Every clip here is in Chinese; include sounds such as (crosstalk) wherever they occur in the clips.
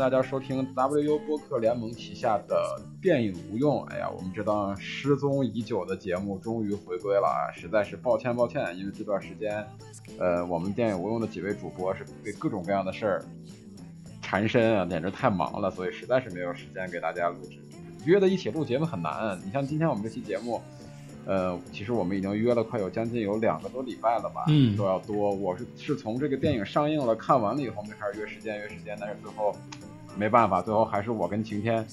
大家收听 WU 播客联盟旗下的电影无用。哎呀，我们这档失踪已久的节目终于回归了啊！实在是抱歉抱歉，因为这段时间，呃，我们电影无用的几位主播是被各种各样的事儿缠身啊，简直太忙了，所以实在是没有时间给大家录制。约的一起录节目很难，你像今天我们这期节目。呃，其实我们已经约了快有将近有两个多礼拜了吧，嗯，都要多。我是是从这个电影上映了看完了以后，我们开始约时间约时间，但是最后没办法，最后还是我跟晴天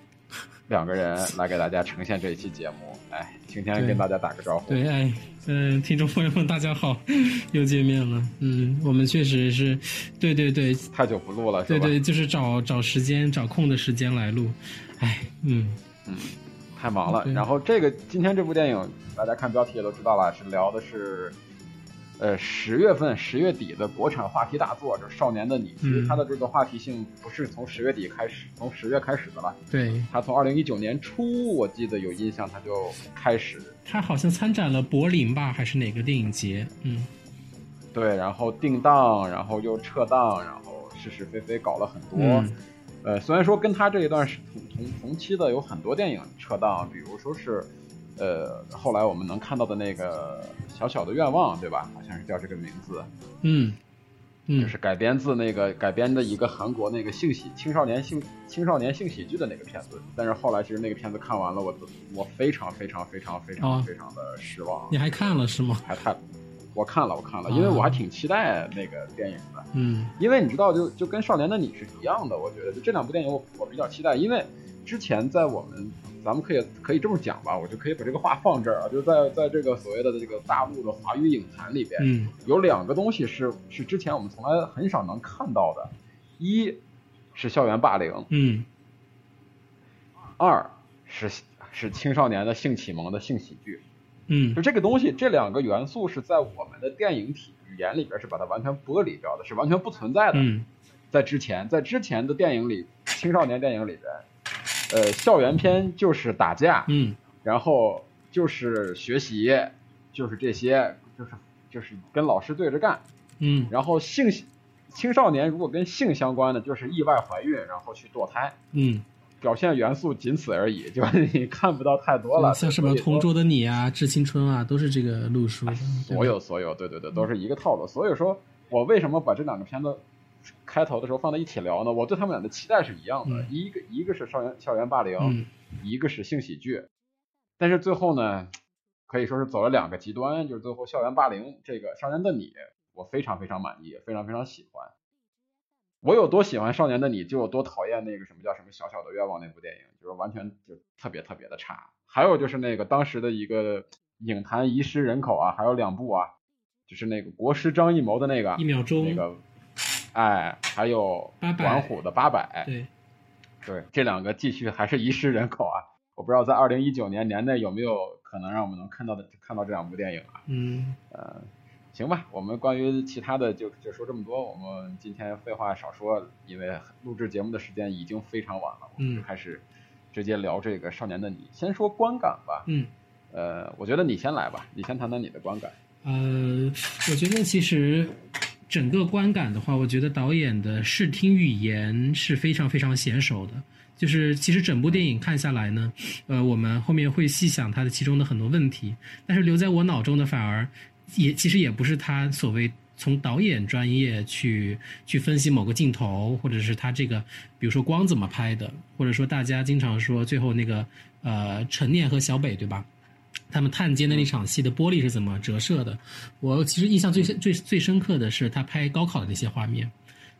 (laughs) 两个人来给大家呈现这一期节目。哎，晴天跟大家打个招呼。对，哎，嗯，听众朋友们大家好，(laughs) 又见面了。嗯，我们确实是，对对对，太久不录了，对对，就是找找时间找空的时间来录。哎，嗯嗯。太忙了，然后这个今天这部电影，大家看标题也都知道了，是聊的是，呃，十月份十月底的国产话题大作，就是《少年的你》。其实它的这个话题性不是从十月底开始，从十月开始的了。对，它从二零一九年初，我记得有印象，它就开始。它好像参展了柏林吧，还是哪个电影节？嗯，对，然后定档，然后又撤档，然后是是非非搞了很多。呃，虽然说跟他这一段是同同同期的，有很多电影撤档，比如说是，呃，后来我们能看到的那个小小的愿望，对吧？好像是叫这个名字，嗯，就是改编自那个改编的一个韩国那个性喜青少年性青少年性喜剧的那个片子，但是后来其实那个片子看完了，我我非常非常非常非常非常的失望。你还看了是吗？还看。我看了，我看了，因为我还挺期待那个电影的。嗯，因为你知道，就就跟《少年的你》是一样的，我觉得就这两部电影，我我比较期待。因为之前在我们，咱们可以可以这么讲吧，我就可以把这个话放这儿啊，就在在这个所谓的这个大陆的华语影坛里边，嗯，有两个东西是是之前我们从来很少能看到的，一是校园霸凌，嗯，二是是青少年的性启蒙的性喜剧。嗯，就这个东西，这两个元素是在我们的电影体语言里边是把它完全剥离掉的，是完全不存在的。嗯，在之前，在之前的电影里，青少年电影里边，呃，校园片就是打架，嗯，然后就是学习，就是这些，就是就是跟老师对着干，嗯，然后性青少年如果跟性相关的，就是意外怀孕，然后去堕胎，嗯。表现元素仅此而已，就你看不到太多了。像什么《同桌的你》啊，《致青春》啊，都是这个路数。所有所有，对对对，都是一个套路。所以说我为什么把这两个片子开头的时候放在一起聊呢？我对他们俩的期待是一样的，一个一个是校园校园霸凌，一个是性喜剧。但是最后呢，可以说是走了两个极端，就是最后校园霸凌这个《少年的你》，我非常非常满意，非常非常喜欢。我有多喜欢少年的你，就有多讨厌那个什么叫什么小小的愿望那部电影，就是完全就特别特别的差。还有就是那个当时的一个影坛遗失人口啊，还有两部啊，就是那个国师张艺谋的那个一秒钟那个，哎，还有管虎的八百，对，对，这两个继续还是遗失人口啊。我不知道在二零一九年年内有没有可能让我们能看到的看到这两部电影啊？嗯，呃。行吧，我们关于其他的就就说这么多。我们今天废话少说，因为录制节目的时间已经非常晚了，我们就开始直接聊这个《少年的你》。先说观感吧。嗯，呃，我觉得你先来吧，你先谈谈你的观感。呃，我觉得其实整个观感的话，我觉得导演的视听语言是非常非常娴熟的。就是其实整部电影看下来呢，呃，我们后面会细想它的其中的很多问题，但是留在我脑中的反而。也其实也不是他所谓从导演专业去去分析某个镜头，或者是他这个，比如说光怎么拍的，或者说大家经常说最后那个呃陈念和小北对吧？他们探监的那场戏的玻璃是怎么折射的？我其实印象最最最深刻的是他拍高考的那些画面。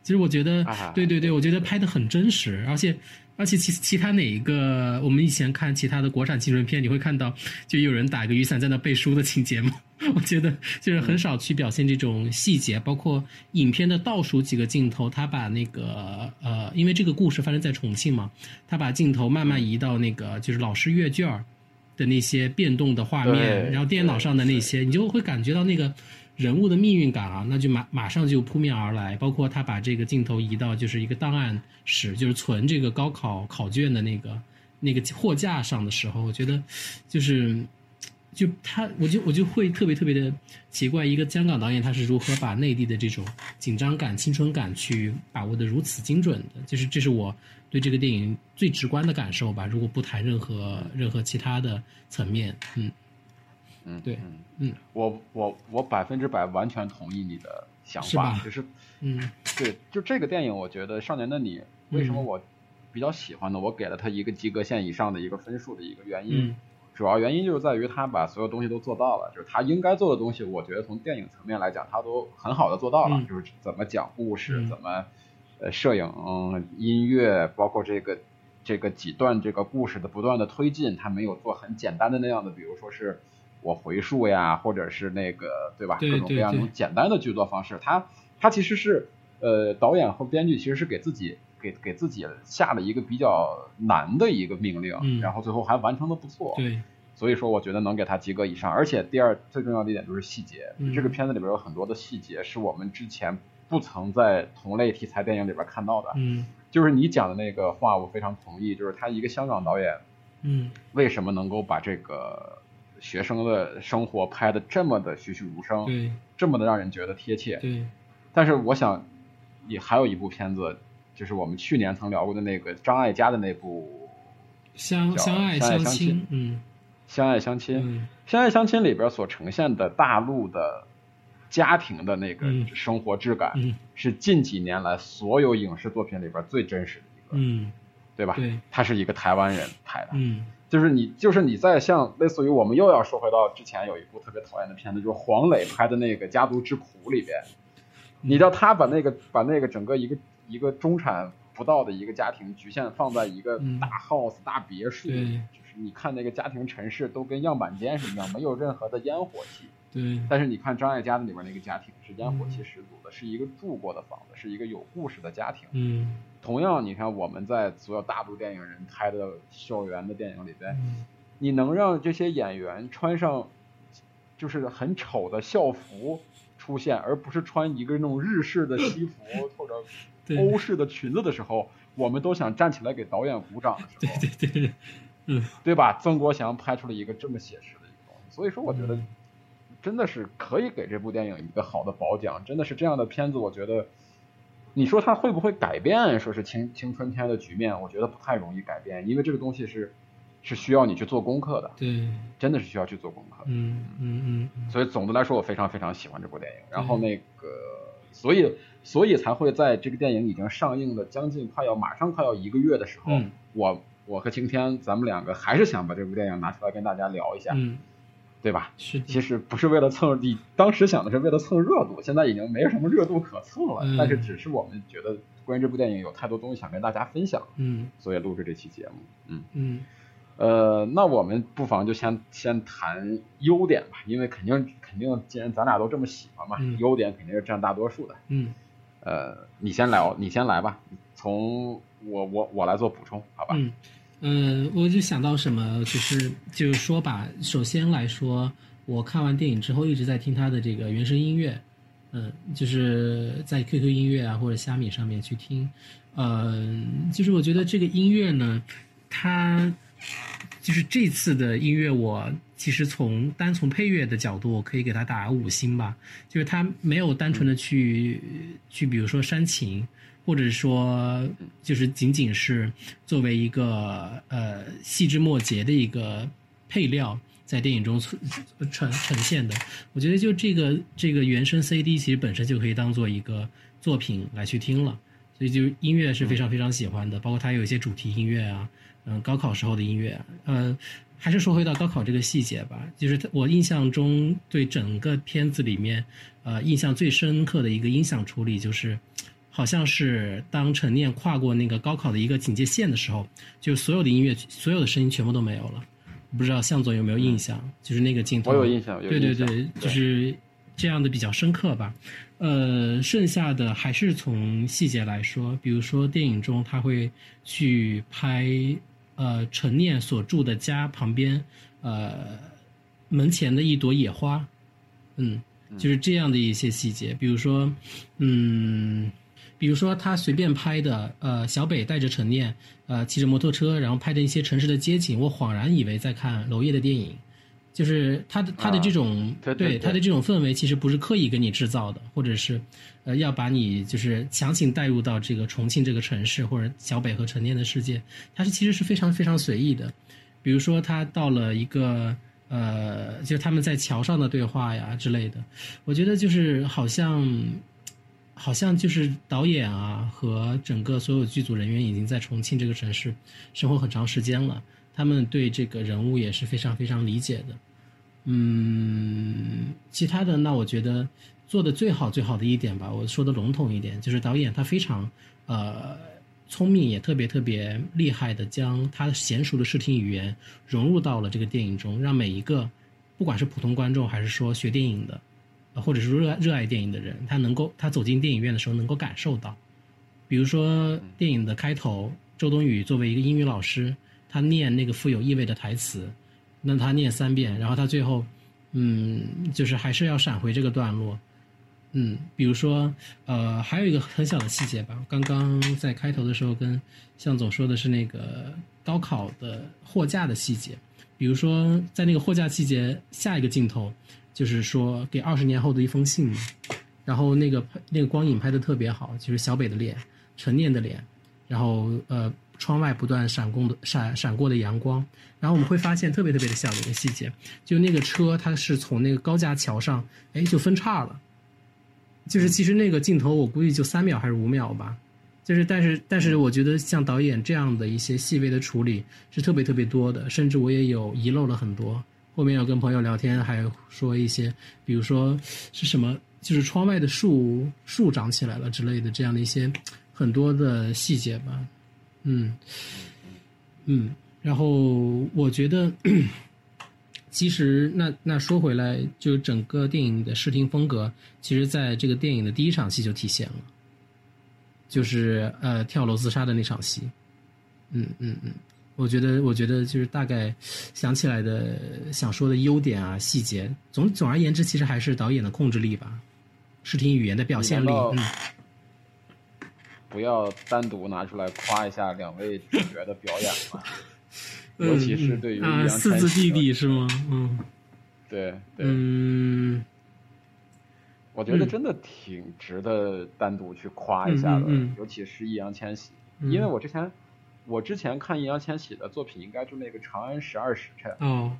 其实我觉得，对对对，我觉得拍的很真实，而且。而且其其他哪一个，我们以前看其他的国产青春片，你会看到就有人打一个雨伞在那背书的情节吗？(laughs) 我觉得就是很少去表现这种细节，包括影片的倒数几个镜头，他把那个呃，因为这个故事发生在重庆嘛，他把镜头慢慢移到那个就是老师阅卷的那些变动的画面，然后电脑上的那些，你就会感觉到那个。人物的命运感啊，那就马马上就扑面而来。包括他把这个镜头移到就是一个档案室，就是存这个高考考卷的那个那个货架上的时候，我觉得就是就他，我就我就会特别特别的奇怪，一个香港导演他是如何把内地的这种紧张感、青春感去把握的如此精准的，就是这是我对这个电影最直观的感受吧。如果不谈任何任何其他的层面，嗯嗯，对，嗯，我我我百分之百完全同意你的想法，就是嗯，对，就这个电影，我觉得《少年的你》为什么我比较喜欢呢？我给了他一个及格线以上的一个分数的一个原因。主要原因就是在于他把所有东西都做到了，就是他应该做的东西，我觉得从电影层面来讲，他都很好的做到了。就是怎么讲故事，怎么呃摄影、音乐，包括这个这个几段这个故事的不断的推进，他没有做很简单的那样的，比如说是我回溯呀，或者是那个对吧？各种各样那种简单的剧作方式，他他其实是呃导演和编剧其实是给自己。给给自己下了一个比较难的一个命令，然后最后还完成的不错。对，所以说我觉得能给他及格以上。而且第二最重要的一点就是细节，这个片子里边有很多的细节是我们之前不曾在同类题材电影里边看到的。嗯，就是你讲的那个话，我非常同意。就是他一个香港导演，嗯，为什么能够把这个学生的生活拍的这么的栩栩如生，对，这么的让人觉得贴切。对，但是我想，也还有一部片子。就是我们去年曾聊过的那个张艾嘉的那部相相爱相亲，嗯，相爱相亲，相爱相亲里边所呈现的大陆的家庭的那个生活质感，是近几年来所有影视作品里边最真实的一个，嗯，对吧？对，他是一个台湾人拍的，嗯，就是你，就是你在像类似于我们又要说回到之前有一部特别讨厌的片子，就是黄磊拍的那个《家族之苦》里边，你知道他把那个把那个整个一个。一个中产不到的一个家庭，局限放在一个大 house 大别墅，就是你看那个家庭陈设都跟样板间是一样，没有任何的烟火气。对。但是你看张艾嘉的里边那个家庭是烟火气十足的，是一个住过的房子，是一个有故事的家庭。嗯。同样，你看我们在所有大陆电影人拍的校园的电影里边，你能让这些演员穿上就是很丑的校服出现，而不是穿一个那种日式的西服 (laughs) 或者。欧式的裙子的时候，我们都想站起来给导演鼓掌的时候，(laughs) 对对对，嗯，对吧？曾国祥拍出了一个这么写实的一个东西，所以说我觉得真的是可以给这部电影一个好的褒奖。真的是这样的片子，我觉得你说它会不会改变说是青青春片的局面？我觉得不太容易改变，因为这个东西是是需要你去做功课的，对，真的是需要去做功课。嗯嗯嗯。所以总的来说，我非常非常喜欢这部电影。然后那个，所以。所以才会在这个电影已经上映的将近快要马上快要一个月的时候，我我和晴天咱们两个还是想把这部电影拿出来跟大家聊一下，对吧？是，其实不是为了蹭，你当时想的是为了蹭热度，现在已经没有什么热度可蹭了。但是只是我们觉得关于这部电影有太多东西想跟大家分享，嗯，所以录制这期节目，嗯嗯，呃，那我们不妨就先先谈优点吧，因为肯定肯定，既然咱俩都这么喜欢嘛，优点肯定是占大多数的，嗯。呃，你先来，你先来吧。从我我我来做补充，好吧？嗯嗯，我就想到什么，就是就是说吧。首先来说，我看完电影之后一直在听他的这个原声音乐，嗯，就是在 QQ 音乐啊或者虾米上面去听，嗯，就是我觉得这个音乐呢，它就是这次的音乐我。其实从单从配乐的角度，我可以给它打五星吧。就是它没有单纯的去去，比如说煽情，或者说就是仅仅是作为一个呃细枝末节的一个配料，在电影中呈呈呈现的。我觉得就这个这个原声 CD，其实本身就可以当做一个作品来去听了。所以就音乐是非常非常喜欢的，包括它有一些主题音乐啊，嗯，高考时候的音乐，嗯。还是说回到高考这个细节吧，就是我印象中对整个片子里面，呃，印象最深刻的一个音响处理，就是好像是当陈念跨过那个高考的一个警戒线的时候，就所有的音乐、所有的声音全部都没有了。不知道向总有没有印象？就是那个镜头，我有印象，对对对，就是这样的比较深刻吧。呃，剩下的还是从细节来说，比如说电影中他会去拍。呃，陈念所住的家旁边，呃，门前的一朵野花，嗯，就是这样的一些细节。比如说，嗯，比如说他随便拍的，呃，小北带着陈念，呃，骑着摩托车，然后拍的一些城市的街景，我恍然以为在看娄烨的电影，就是他的他的这种对他的这种氛围，其实不是刻意给你制造的，或者是呃要把你就是强行带入到这个重庆这个城市或者小北和陈念的世界，它是其实是非常非常随意的。比如说他到了一个呃，就他们在桥上的对话呀之类的，我觉得就是好像。好像就是导演啊和整个所有剧组人员已经在重庆这个城市生活很长时间了，他们对这个人物也是非常非常理解的。嗯，其他的那我觉得做的最好最好的一点吧，我说的笼统一点，就是导演他非常呃聪明，也特别特别厉害的将他娴熟的视听语言融入到了这个电影中，让每一个不管是普通观众还是说学电影的。或者是热热爱电影的人，他能够他走进电影院的时候能够感受到，比如说电影的开头，周冬雨作为一个英语老师，他念那个富有意味的台词，那他念三遍，然后他最后，嗯，就是还是要闪回这个段落，嗯，比如说，呃，还有一个很小的细节吧，刚刚在开头的时候跟向总说的是那个高考的货架的细节，比如说在那个货架细节下一个镜头。就是说，给二十年后的一封信嘛，然后那个那个光影拍的特别好，就是小北的脸，陈念的脸，然后呃，窗外不断闪过的闪闪过的阳光，然后我们会发现特别特别的小的一个细节，就那个车它是从那个高架桥上，哎，就分叉了，就是其实那个镜头我估计就三秒还是五秒吧，就是但是但是我觉得像导演这样的一些细微的处理是特别特别多的，甚至我也有遗漏了很多。后面有跟朋友聊天，还说一些，比如说是什么，就是窗外的树树长起来了之类的，这样的一些很多的细节吧。嗯嗯，然后我觉得，(clears throat) 其实那那说回来，就整个电影的视听风格，其实在这个电影的第一场戏就体现了，就是呃跳楼自杀的那场戏。嗯嗯嗯。我觉得，我觉得就是大概想起来的想说的优点啊，细节。总总而言之，其实还是导演的控制力吧，视听语言的表现力。嗯。不要单独拿出来夸一下两位主角的表演嘛，(laughs) 尤其是对于啊四字弟弟是吗？嗯。对对。嗯。我觉得真的挺值得单独去夸一下的，尤其是易烊千玺，因为我之前。我之前看易烊千玺的作品，应该就那个《长安十二时辰》。哦。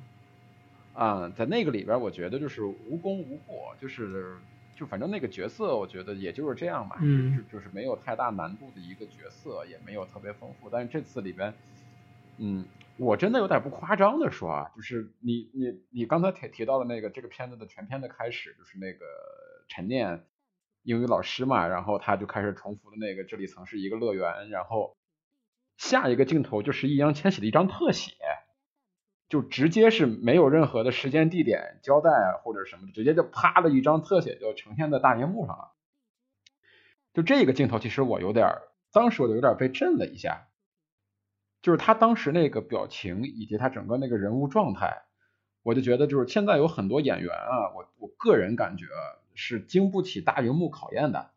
啊，在那个里边，我觉得就是无功无过，就是就反正那个角色，我觉得也就是这样嘛，嗯，就就是没有太大难度的一个角色，也没有特别丰富。但是这次里边，嗯，我真的有点不夸张的说啊，就是你你你刚才提提到的那个这个片子的全片的开始，就是那个陈念英语老师嘛，然后他就开始重复的那个这里曾是一个乐园，然后。下一个镜头就是易烊千玺的一张特写，就直接是没有任何的时间地点交代或者什么的，直接就啪的一张特写就呈现在大荧幕上了。就这个镜头，其实我有点，当时我就有点被震了一下，就是他当时那个表情以及他整个那个人物状态，我就觉得就是现在有很多演员啊，我我个人感觉是经不起大荧幕考验的。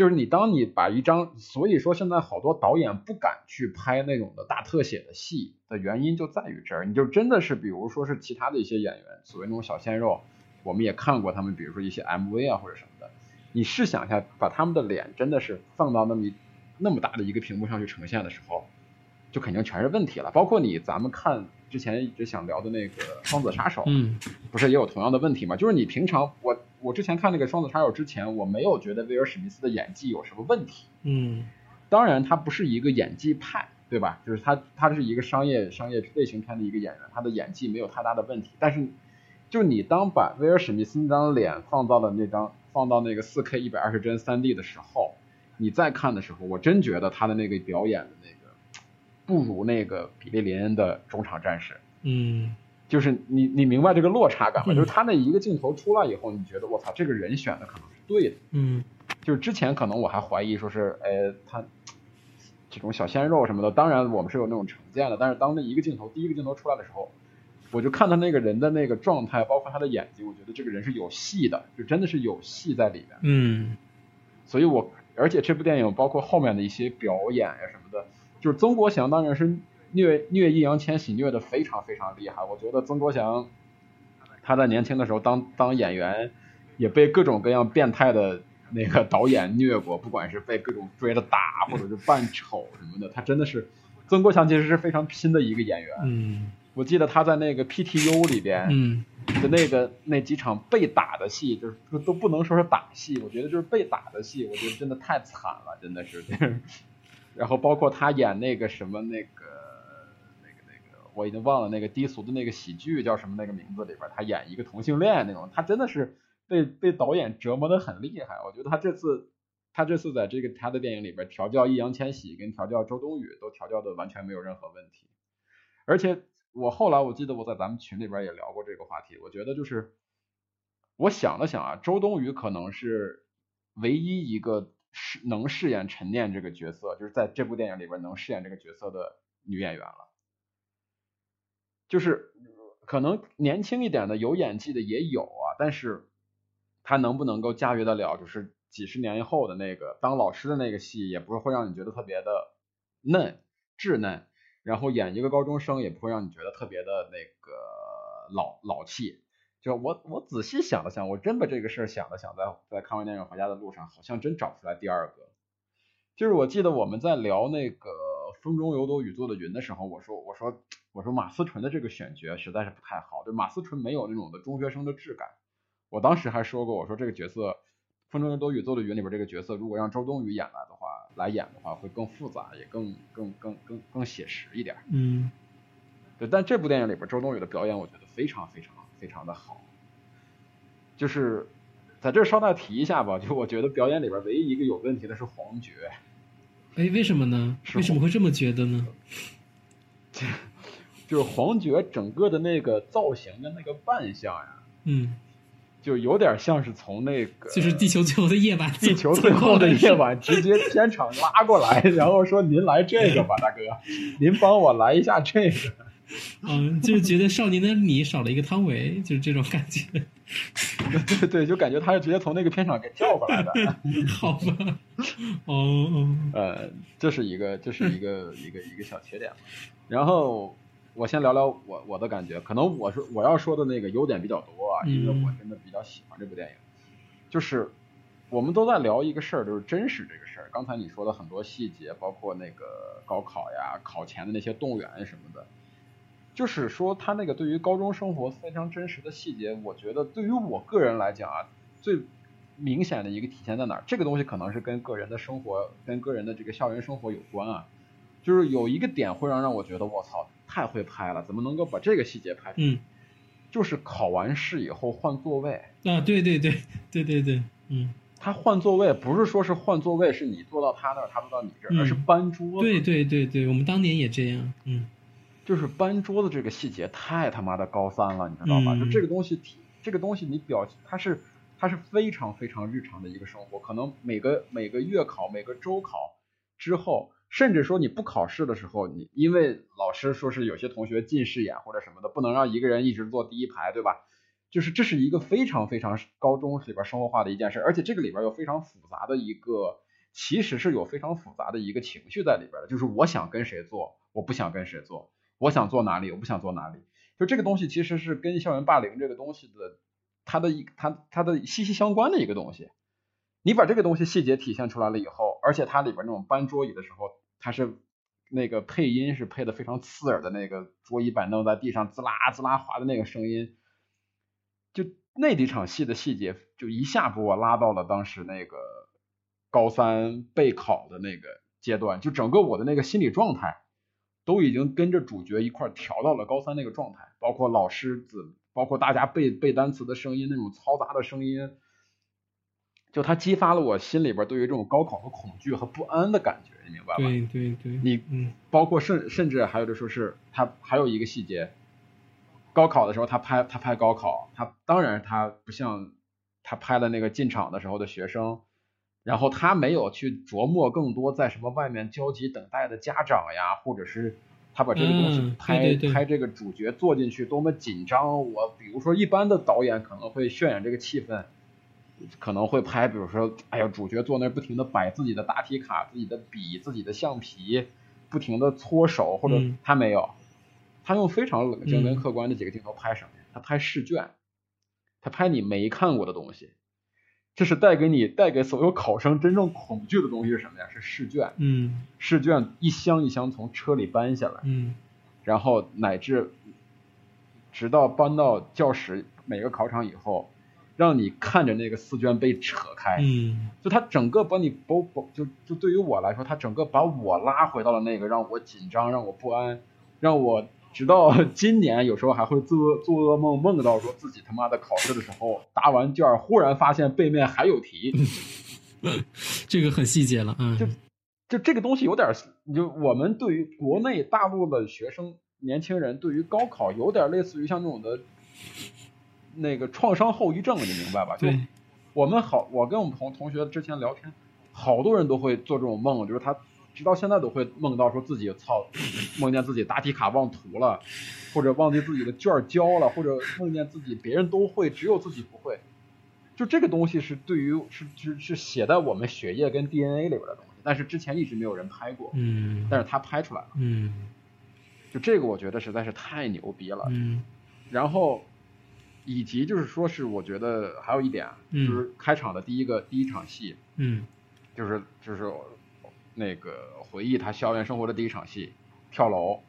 就是你，当你把一张，所以说现在好多导演不敢去拍那种的大特写的戏的原因就在于这儿，你就真的是，比如说是其他的一些演员，所谓那种小鲜肉，我们也看过他们，比如说一些 MV 啊或者什么的，你试想一下，把他们的脸真的是放到那么那么大的一个屏幕上去呈现的时候，就肯定全是问题了。包括你，咱们看之前一直想聊的那个《双子杀手》，嗯，不是也有同样的问题吗？就是你平常我。我之前看那个《双子杀手》之前，我没有觉得威尔史密斯的演技有什么问题。嗯，当然他不是一个演技派，对吧？就是他他是一个商业商业类型片的一个演员，他的演技没有太大的问题。但是，就你当把威尔史密斯那张脸放到了那张放到那个四 K 一百二十帧三 D 的时候，你再看的时候，我真觉得他的那个表演的那个不如那个比利林恩的中场战士。嗯。就是你，你明白这个落差感吗？就是他那一个镜头出来以后，你觉得我操，这个人选的可能是对的。嗯，就是之前可能我还怀疑说是，哎，他这种小鲜肉什么的，当然我们是有那种成见的。但是当那一个镜头，第一个镜头出来的时候，我就看他那个人的那个状态，包括他的眼睛，我觉得这个人是有戏的，就真的是有戏在里面。嗯，所以我而且这部电影包括后面的一些表演呀什么的，就是曾国祥当然是。虐虐易烊千玺虐的非常非常厉害，我觉得曾国祥他在年轻的时候当当演员，也被各种各样变态的那个导演虐过，不管是被各种追着打，或者是扮丑什么的，他真的是曾国祥其实是非常拼的一个演员。嗯，我记得他在那个 PTU 里边，嗯，的那个那几场被打的戏，就是都不能说是打戏，我觉得就是被打的戏，我觉得真的太惨了，真的是。(laughs) 然后包括他演那个什么那个我已经忘了那个低俗的那个喜剧叫什么那个名字里边，他演一个同性恋那种，他真的是被被导演折磨的很厉害。我觉得他这次他这次在这个他的电影里边调教易烊千玺跟调教周冬雨都调教的完全没有任何问题。而且我后来我记得我在咱们群里边也聊过这个话题，我觉得就是我想了想啊，周冬雨可能是唯一一个。饰能饰演陈念这个角色，就是在这部电影里边能饰演这个角色的女演员了。就是可能年轻一点的有演技的也有啊，但是他能不能够驾驭得了？就是几十年以后的那个当老师的那个戏，也不是会让你觉得特别的嫩稚嫩，然后演一个高中生也不会让你觉得特别的那个老老气。就我我仔细想了想，我真把这个事儿想了想，在在看完电影回家的路上，好像真找不出来第二个。就是我记得我们在聊那个《风中有朵雨做的云》的时候，我说我说我说马思纯的这个选角实在是不太好，对马思纯没有那种的中学生的质感。我当时还说过，我说这个角色《风中有朵雨做的云》里边这个角色，如果让周冬雨演来的话，来演的话会更复杂，也更更更更更写实一点。嗯，对，但这部电影里边周冬雨的表演，我觉得非常非常。非常的好，就是在这稍带提一下吧，就我觉得表演里边唯一一个有问题的是黄觉。哎，为什么呢？为什么会这么觉得呢？(laughs) 就是黄觉整个的那个造型的那个扮相呀，嗯，就有点像是从那个就是地球最后的夜晚，地球最后的夜晚直接片场拉过来，(laughs) 然后说您来这个吧，大哥，您帮我来一下这个。(laughs) 嗯，就是觉得少年的你少了一个汤唯，就是这种感觉。(laughs) 对对，就感觉他是直接从那个片场给叫过来的。(laughs) 好吧，哦，呃，这是一个，这是一个一个一个小缺点。然后我先聊聊我我的感觉，可能我说我要说的那个优点比较多啊，因为我真的比较喜欢这部电影。就是我们都在聊一个事儿，就是真实这个事儿。刚才你说的很多细节，包括那个高考呀、考前的那些动员什么的。就是说，他那个对于高中生活非常真实的细节，我觉得对于我个人来讲啊，最明显的一个体现在哪儿？这个东西可能是跟个人的生活、跟个人的这个校园生活有关啊。就是有一个点会让让我觉得，我操，太会拍了，怎么能够把这个细节拍出？嗯，就是考完试以后换座位啊，对对对对对对，嗯，他换座位不是说是换座位，是你坐到他那儿，他坐到你这儿，而是搬桌。对对对对，我们当年也这样，嗯。就是搬桌子这个细节太他妈的高三了，你知道吧？就这个东西，这个东西你表它是它是非常非常日常的一个生活，可能每个每个月考、每个周考之后，甚至说你不考试的时候，你因为老师说是有些同学近视眼或者什么的，不能让一个人一直坐第一排，对吧？就是这是一个非常非常高中里边生活化的一件事，而且这个里边有非常复杂的一个，其实是有非常复杂的一个情绪在里边的，就是我想跟谁做，我不想跟谁做。我想做哪里，我不想做哪里，就这个东西其实是跟校园霸凌这个东西的，它的一它它的息息相关的一个东西。你把这个东西细节体现出来了以后，而且它里边那种搬桌椅的时候，它是那个配音是配的非常刺耳的那个桌椅板凳在地上滋啦滋啦滑的那个声音，就那几场戏的细节，就一下把我拉到了当时那个高三备考的那个阶段，就整个我的那个心理状态。都已经跟着主角一块调到了高三那个状态，包括老师子，包括大家背背单词的声音，那种嘈杂的声音，就它激发了我心里边对于这种高考的恐惧和不安的感觉，你明白吧？对对对，你嗯，包括甚甚至还有的说是他还有一个细节，高考的时候他拍他拍高考，他当然他不像他拍的那个进场的时候的学生。然后他没有去琢磨更多在什么外面焦急等待的家长呀，或者是他把这个东西拍拍这个主角坐进去多么紧张。我比如说一般的导演可能会渲染这个气氛，可能会拍，比如说哎呀主角坐那不停的摆自己的答题卡、自己的笔、自己的橡皮，不停的搓手，或者他没有，他用非常冷静跟客观的几个镜头拍什么？他拍试卷，他拍你没看过的东西。这是带给你、带给所有考生真正恐惧的东西是什么呀？是试卷。嗯，试卷一箱一箱从车里搬下来。嗯，然后乃至直到搬到教室每个考场以后，让你看着那个试卷被扯开。嗯，就他整个把你包包，就就对于我来说，他整个把我拉回到了那个让我紧张、让我不安、让我。直到 (laughs) 今年，有时候还会做做噩梦，梦到说自己他妈的考试的时候答完卷，忽然发现背面还有题。(laughs) 这个很细节了，嗯，就就这个东西有点，就我们对于国内大陆的学生、年轻人，对于高考有点类似于像那种的，那个创伤后遗症，你明白吧？就我们好，我跟我们同同学之前聊天，好多人都会做这种梦，就是他。直到现在都会梦到说自己操，梦见自己答题卡忘涂了，或者忘记自己的卷交了，或者梦见自己别人都会，只有自己不会。就这个东西是对于是是是写在我们血液跟 DNA 里边的东西，但是之前一直没有人拍过，嗯，但是他拍出来了，嗯，就这个我觉得实在是太牛逼了，嗯，然后以及就是说是我觉得还有一点，就是开场的第一个第一场戏，嗯，就是就是。那个回忆他校园生活的第一场戏，跳楼。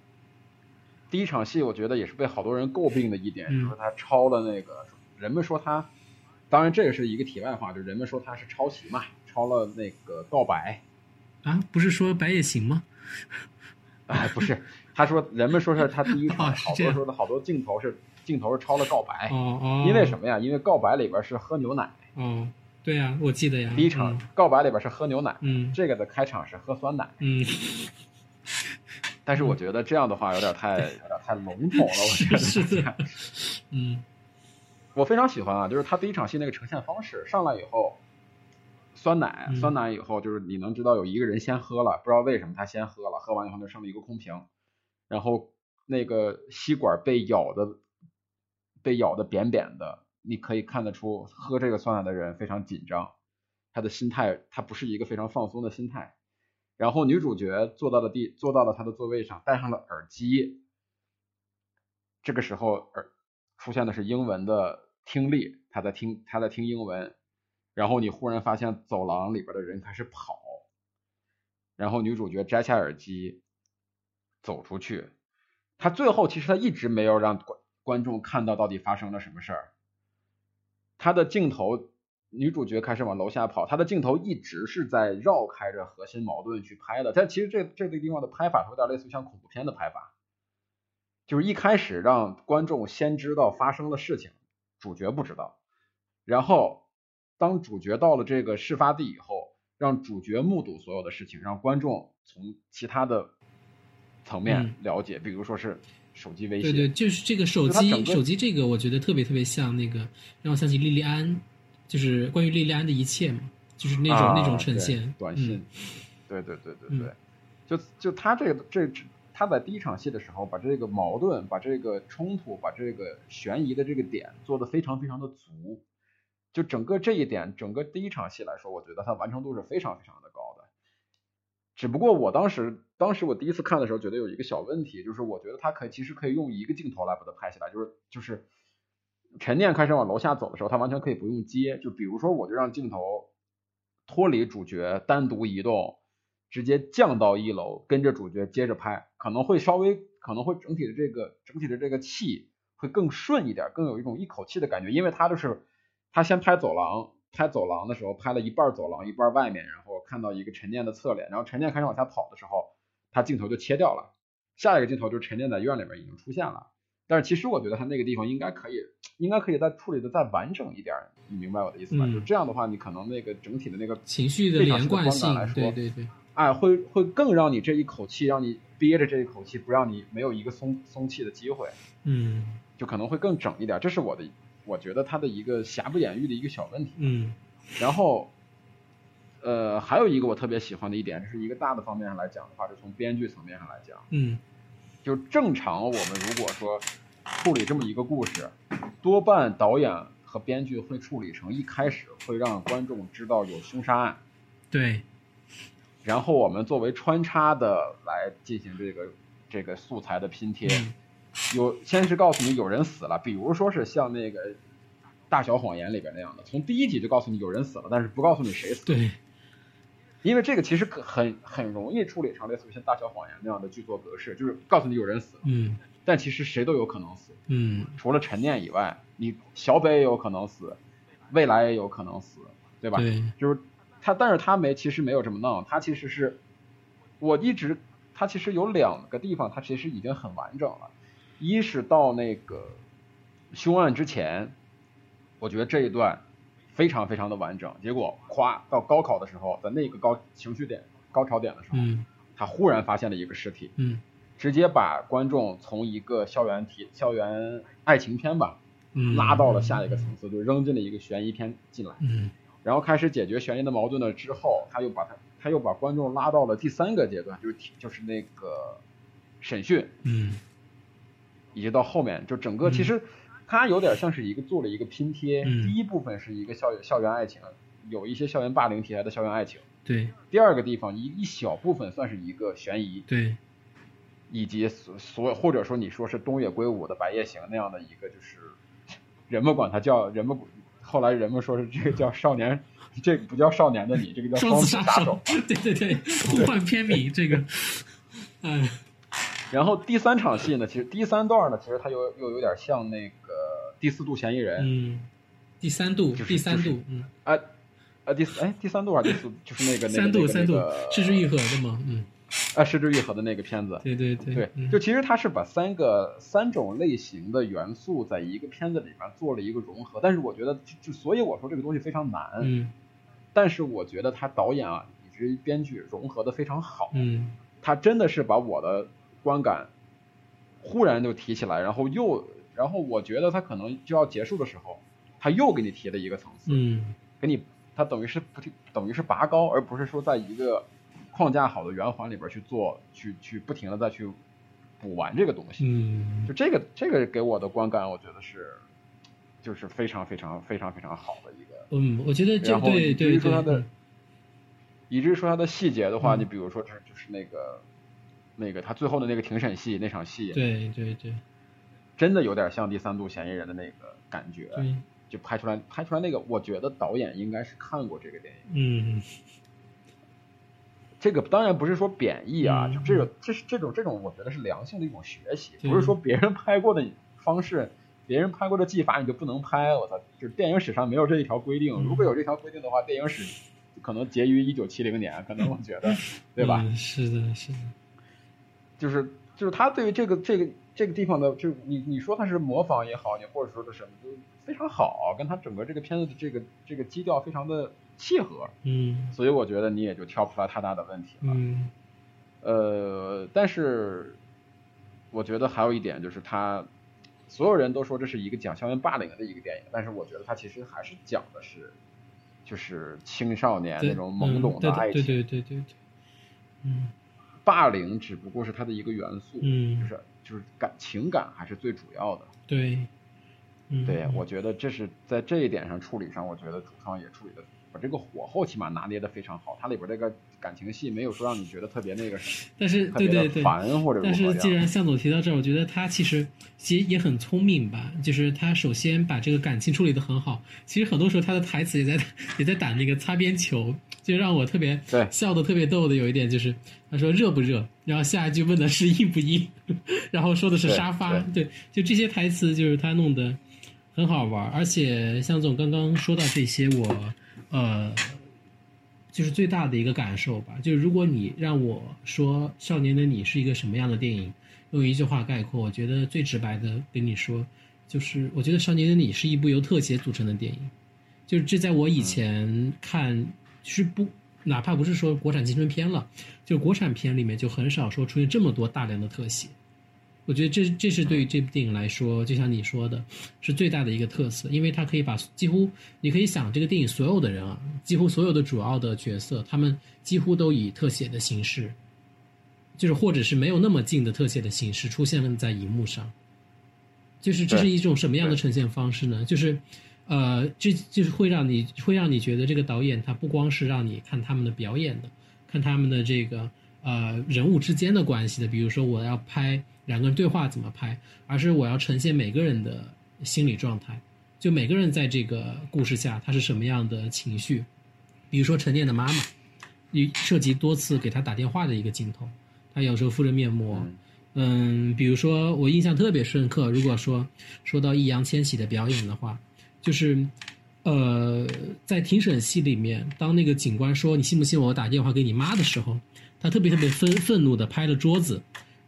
第一场戏我觉得也是被好多人诟病的一点，就是说他抄了那个，人们说他，当然这个是一个题外话，就人们说他是抄袭嘛，抄了那个告白。啊，不是说白夜行吗？哎，不是，他说人们说是他第一 (laughs) 场，好多说的好多镜头是镜头是抄了告白。因为什么呀？因为告白里边是喝牛奶。哦。对呀，我记得呀。第一场告白里边是喝牛奶，嗯，这个的开场是喝酸奶，嗯。但是我觉得这样的话有点太 (laughs) 有点太笼统了，我觉得是这样。(laughs) 嗯，我非常喜欢啊，就是他第一场戏那个呈现方式，上来以后，酸奶，酸奶以后就是你能知道有一个人先喝了，不知道为什么他先喝了，喝完以后就剩了一个空瓶，然后那个吸管被咬的被咬的扁扁的。你可以看得出，喝这个酸奶的人非常紧张，他的心态他不是一个非常放松的心态。然后女主角坐到了地，坐到了她的座位上，戴上了耳机。这个时候耳出现的是英文的听力，她在听她在听英文。然后你忽然发现走廊里边的人开始跑，然后女主角摘下耳机走出去。她最后其实她一直没有让观观众看到到底发生了什么事儿。他的镜头，女主角开始往楼下跑，他的镜头一直是在绕开着核心矛盾去拍的。但其实这这个地方的拍法有点类似于像恐怖片的拍法，就是一开始让观众先知道发生的事情，主角不知道，然后当主角到了这个事发地以后，让主角目睹所有的事情，让观众从其他的层面了解，比如说是。手机微信，对对，就是这个手机手机这个，我觉得特别特别像那个，让我想起莉莉安，就是关于莉莉安的一切嘛，就是那种那种呈现短信，对对对对对，就就他这个这他在第一场戏的时候，把这个矛盾、把这个冲突、把这个悬疑的这个点做的非常非常的足，就整个这一点，整个第一场戏来说，我觉得它完成度是非常非常的。只不过我当时，当时我第一次看的时候，觉得有一个小问题，就是我觉得他可以其实可以用一个镜头来把它拍下来，就是就是陈念开始往楼下走的时候，他完全可以不用接，就比如说我就让镜头脱离主角，单独移动，直接降到一楼，跟着主角接着拍，可能会稍微可能会整体的这个整体的这个气会更顺一点，更有一种一口气的感觉，因为他就是他先拍走廊。拍走廊的时候，拍了一半走廊，一半外面，然后看到一个陈念的侧脸，然后陈念开始往下跑的时候，他镜头就切掉了。下一个镜头就是陈念在院里面已经出现了。但是其实我觉得他那个地方应该可以，应该可以再处理的再完整一点。你明白我的意思吗？就这样的话，你可能那个整体的那个情绪的连贯性来说，对对对，哎，会会更让你这一口气，让你憋着这一口气，不让你没有一个松松气的机会。嗯，就可能会更整一点。这是我的。我觉得他的一个瑕不掩瑜的一个小问题，嗯，然后，呃，还有一个我特别喜欢的一点，是一个大的方面上来讲的话，是从编剧层面上来讲，嗯，就正常我们如果说处理这么一个故事，多半导演和编剧会处理成一开始会让观众知道有凶杀案，对，然后我们作为穿插的来进行这个这个素材的拼贴。有先是告诉你有人死了，比如说是像那个大小谎言》里边那样的，从第一集就告诉你有人死了，但是不告诉你谁死。对，因为这个其实很很容易处理成类似于像《大小谎言》那样的剧作格式，就是告诉你有人死，嗯，但其实谁都有可能死，嗯，除了陈念以外，你小北也有可能死，未来也有可能死，对吧？对，就是他，但是他没，其实没有这么弄，他其实是，我一直，他其实有两个地方，他其实已经很完整了，一是到那个凶案之前，我觉得这一段非常非常的完整，结果咵到高考的时候，在那个高情绪点高潮点的时候，嗯他忽然发现了一个尸体，嗯直接把观众从一个校园题校园爱情片吧，嗯，拉到了下一个层次，就扔进了一个悬疑片进来。嗯然后开始解决悬疑的矛盾了之后，他又把他他又把观众拉到了第三个阶段，就是就是那个审讯，嗯以及到后面就整个其实它有点像是一个做了一个拼贴，嗯。第一部分是一个校园校园爱情，有一些校园霸凌题材的校园爱情，对。第二个地方一一小部分算是一个悬疑，对。以及所所有或者说你说是东野圭吾的《白夜行》那样的一个就是人们管它叫人们后来人们说是这个叫少年，这个不叫少年的你，这个叫双子子杀手。(laughs) 对对对，互换片名这个，哎，然后第三场戏呢，其实第三段呢，其实它又又有点像那个第四度嫌疑人，嗯，第三度就是第三就是度，嗯，啊啊第四哎第三度还是第四，就是那个那个三度三度失之愈合的吗，嗯，啊失之愈合的那个片子，对对对对，嗯。就其实它是把三个三种类型的元素在一个片子里面做了一个融合，但是我觉得就就所以我说这个东西非常难，嗯。但是我觉得他导演啊以及编剧融合的非常好，嗯。他真的是把我的观感忽然就提起来，然后又然后我觉得他可能就要结束的时候，他又给你提了一个层次，嗯。给你他等于是不停等于是拔高，而不是说在一个框架好的圆环里边去做去去不停的再去补完这个东西，嗯。就这个这个给我的观感，我觉得是就是非常非常非常非常好的一个。嗯，我觉得这然后以至对对对于说它的嗯，以至于说它的细节的话，嗯。你比如说这就是那个那个他最后的那个庭审戏那场戏，对对对真的有点像第三度嫌疑人的那个感觉，对，就拍出来拍出来那个，我觉得导演应该是看过这个电影。嗯这个当然不是说贬义啊，嗯就这个这是这种这种，我觉得是良性的一种学习，不是说别人拍过的方式。别人拍过的技法你就不能拍，我操！就是电影史上没有这一条规定，嗯如果有这条规定的话，电影史可能结于一九七零年，可能我觉得，对吧？嗯是的，是的，就是就是他对于这个这个这个地方的，就是你你说他是模仿也好，你或者说是什么，就非常好，跟他整个这个片子的这个这个基调非常的契合，嗯所以我觉得你也就挑不出来太大的问题了。嗯呃，但是我觉得还有一点就是他。所有人都说这是一个讲校园霸凌的一个电影，但是我觉得它其实还是讲的是，就是青少年那种懵懂的爱情。对对对对对，嗯，霸凌只不过是它的一个元素，嗯。就是就是感情感还是最主要的。对，嗯，对，我觉得这是在这一点上处理上，我觉得主创也处理的把这个火候起码拿捏的非常好。它里边这个感情戏没有说让你觉得特别那个什么，但是对对对，烦或者如但是。既然向总提到这儿，我觉得他其实其实也很聪明吧，就是他首先把这个感情处理的很好。其实很多时候他的台词也在也在打那个擦边球，就让我特别对笑的特别逗的有一点就是他说热不热，然后下一句问的是硬不硬，(laughs) 然后说的是沙发，对，就这些台词就是他弄得很好玩，而且向总刚刚说到这些，我呃。就是最大的一个感受吧，就是如果你让我说《少年的你》是一个什么样的电影，用一句话概括，我觉得最直白的跟你说，就是我觉得《少年的你》是一部由特写组成的电影，就是这在我以前看是不，哪怕不是说国产青春片了，就国产片里面就很少说出现这么多大量的特写。我觉得这这是对于这部电影来说，就像你说的，是最大的一个特色，因为它可以把几乎你可以想这个电影所有的人啊，几乎所有的主要的角色，他们几乎都以特写的形式，就是或者是没有那么近的特写的形式出现了在荧幕上。就是这是一种什么样的呈现方式呢？就是，呃，这就是会让你会让你觉得这个导演他不光是让你看他们的表演的，看他们的这个呃人物之间的关系的，比如说我要拍两个人对话怎么拍，而是我要呈现每个人的心理状态，就每个人在这个故事下他是什么样的情绪。比如说陈念的妈妈，你涉及多次给他打电话的一个镜头，他有时候敷着面膜。嗯，比如说我印象特别深刻，如果说说到易烊千玺的表演的话，就是，呃，在庭审戏里面，当那个警官说你信不信我打电话给你妈的时候，他特别特别愤愤怒的拍了桌子，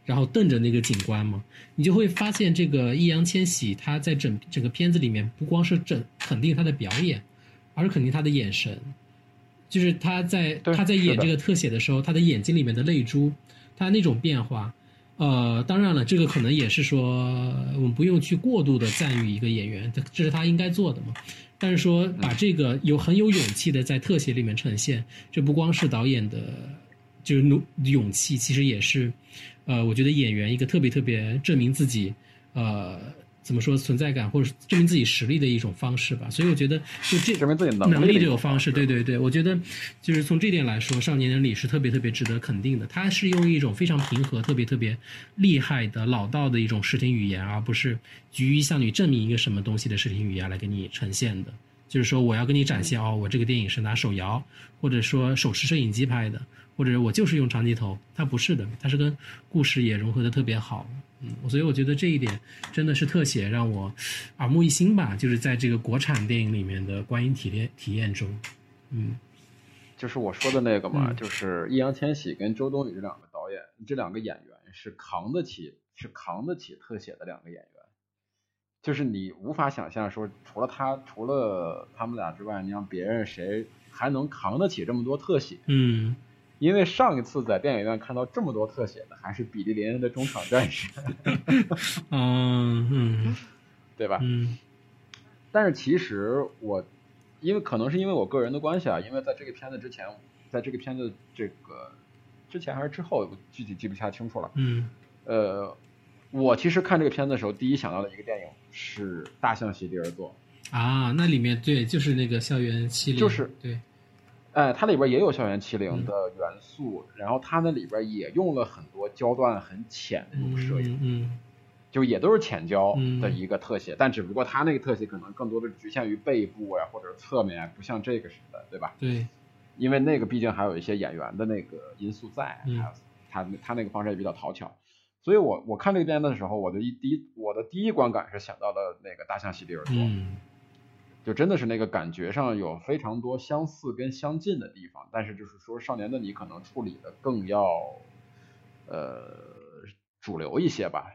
然后瞪着那个警官嘛，你就会发现这个易烊千玺他在整整个片子里面不光是整肯定他的表演，而是肯定他的眼神，就是他在他在演这个特写的时候，他的眼睛里面的泪珠，他那种变化。呃，当然了，这个可能也是说，我们不用去过度的赞誉一个演员，这这是他应该做的嘛。但是说把这个有很有勇气的在特写里面呈现，这不光是导演的，就是努勇气，其实也是，呃，我觉得演员一个特别特别证明自己，呃。怎么说存在感，或者证明自己实力的一种方式吧。所以我觉得，就这证明自己能力这种方式，对对对，我觉得就是从这点来说，《少年的你》是特别特别值得肯定的。他是用一种非常平和、特别特别厉害的老道的一种视听语言，而不是急于向你证明一个什么东西的视听语言来给你呈现的。就是说，我要跟你展现哦，我这个电影是拿手摇，或者说手持摄影机拍的，或者我就是用长镜头。它不是的，它是跟故事也融合的特别好。嗯，所以我觉得这一点真的是特写让我耳目一新吧。就是在这个国产电影里面的观影体验体验中，嗯，就是我说的那个嘛，就是易烊千玺跟周冬雨这两个导演，这两个演员是扛得起，是扛得起特写的两个演员。就是你无法想象说，除了他，除了他们俩之外，你让别人谁还能扛得起这么多特写？嗯。因为上一次在电影院看到这么多特写的，还是比利林恩的中场战士。(laughs) 嗯嗯，(laughs) 对吧？嗯。但是其实我，因为可能是因为我个人的关系啊，因为在这个片子之前，在这个片子这个之前还是之后，我具体记不太清楚了。嗯。呃，我其实看这个片子的时候，第一想到的一个电影是《大象席地而坐》。啊，那里面对，就是那个校园欺凌。就是对。哎，它里边也有校园欺凌的元素，然后它那里边也用了很多焦段很浅的这种摄影，嗯，就也都是浅焦的一个特写，但只不过它那个特写可能更多的局限于背部呀或者侧面，不像这个似的，对吧？对，因为那个毕竟还有一些演员的那个因素在，还有他他那个方式也比较讨巧，所以我我看这个片子的时候，我就一第一我的第一观感是想到了那个大象席地而坐。就真的是那个感觉上有非常多相似跟相近的地方，但是就是说少年的你可能处理的更要呃主流一些吧。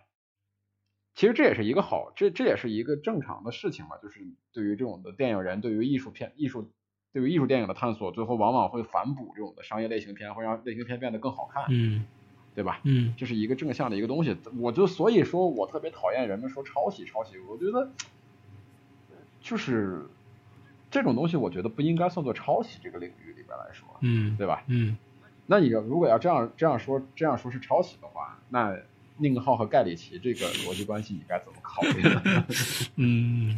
其实这也是一个好，这这也是一个正常的事情嘛。就是对于这种的电影人，对于艺术片、艺术对于艺术电影的探索，最后往往会反哺这种的商业类型片，会让类型片变得更好看，嗯，对吧？嗯，这是一个正向的一个东西。我就所以说我特别讨厌人们说抄袭抄袭，我觉得。就是这种东西，我觉得不应该算作抄袭这个领域里边来说，嗯，对吧？嗯，那你如果要这样这样说这样说是抄袭的话，那宁浩和盖里奇这个逻辑关系你该怎么考虑呢？(laughs) 嗯，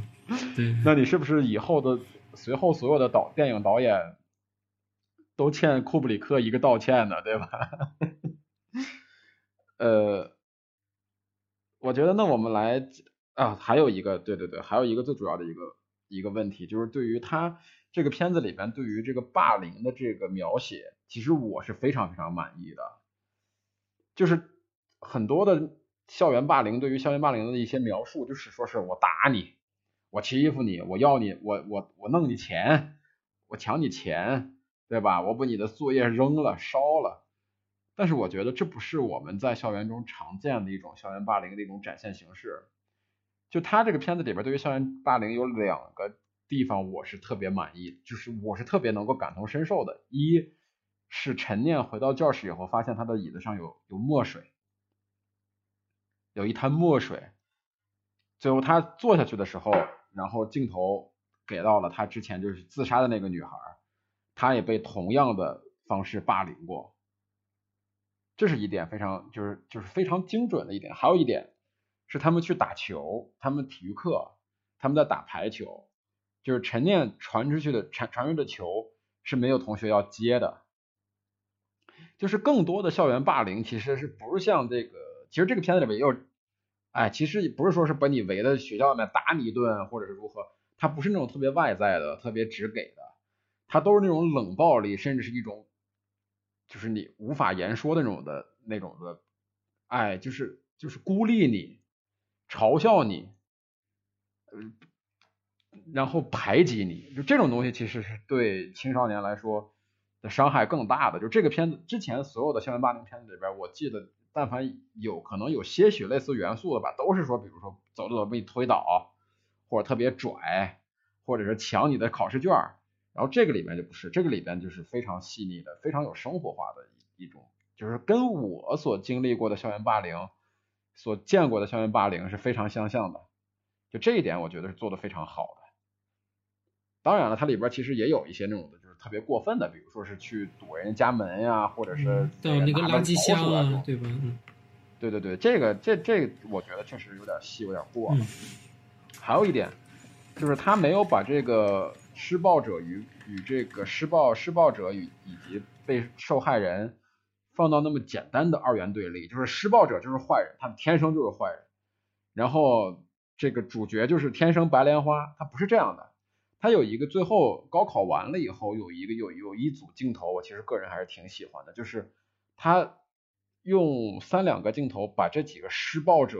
对，那你是不是以后的随后所有的导电影导演都欠库布里克一个道歉呢？对吧？(laughs) 呃，我觉得那我们来。啊，还有一个，对对对，还有一个最主要的一个一个问题，就是对于他这个片子里边对于这个霸凌的这个描写，其实我是非常非常满意的。就是很多的校园霸凌，对于校园霸凌的一些描述，就是说是我打你，我欺负你，我要你，我我我弄你钱，我抢你钱，对吧？我把你的作业扔了，烧了。但是我觉得这不是我们在校园中常见的一种校园霸凌的一种展现形式。就他这个片子里边，对于校园霸凌有两个地方，我是特别满意，就是我是特别能够感同身受的。一是陈念回到教室以后，发现他的椅子上有有墨水，有一滩墨水。最后他坐下去的时候，然后镜头给到了他之前就是自杀的那个女孩，她也被同样的方式霸凌过。这是一点非常就是就是非常精准的一点。还有一点。是他们去打球，他们体育课，他们在打排球，就是陈念传出去的传传出的球是没有同学要接的，就是更多的校园霸凌其实是不是像这个，其实这个片子里面也有，哎，其实不是说是把你围在学校里面打你一顿或者是如何，他不是那种特别外在的、特别直给的，他都是那种冷暴力，甚至是一种就是你无法言说的那种的那种的，哎，就是就是孤立你、嘲笑你，嗯，然后排挤你，就这种东西其实是对青少年来说的伤害更大的。就这个片子之前所有的校园霸凌片子里边，我记得。但凡有可能有些许类似元素的吧，都是说，比如说走着走被你推倒，或者特别拽，或者是抢你的考试卷然后这个里面就不是，这个里边就是非常细腻的，非常有生活化的一种，就是跟我所经历过的校园霸凌，所见过的校园霸凌是非常相像的。就这一点，我觉得是做的非常好的。当然了，它里边其实也有一些那种的，就是特别过分的，比如说是去堵人家家门呀，或者是到那个垃圾箱啊，对吧？对对对，这个这这，我觉得确实有点细，有点过了。还有一点，就是他没有把这个施暴者与与这个施暴施暴者与以及被受害人放到那么简单的二元对立，就是施暴者就是坏人，他们天生就是坏人，然后这个主角就是天生白莲花，他不是这样的。他有一个最后高考完了以后有一个有有一组镜头，我其实个人还是挺喜欢的，就是他用三两个镜头把这几个施暴者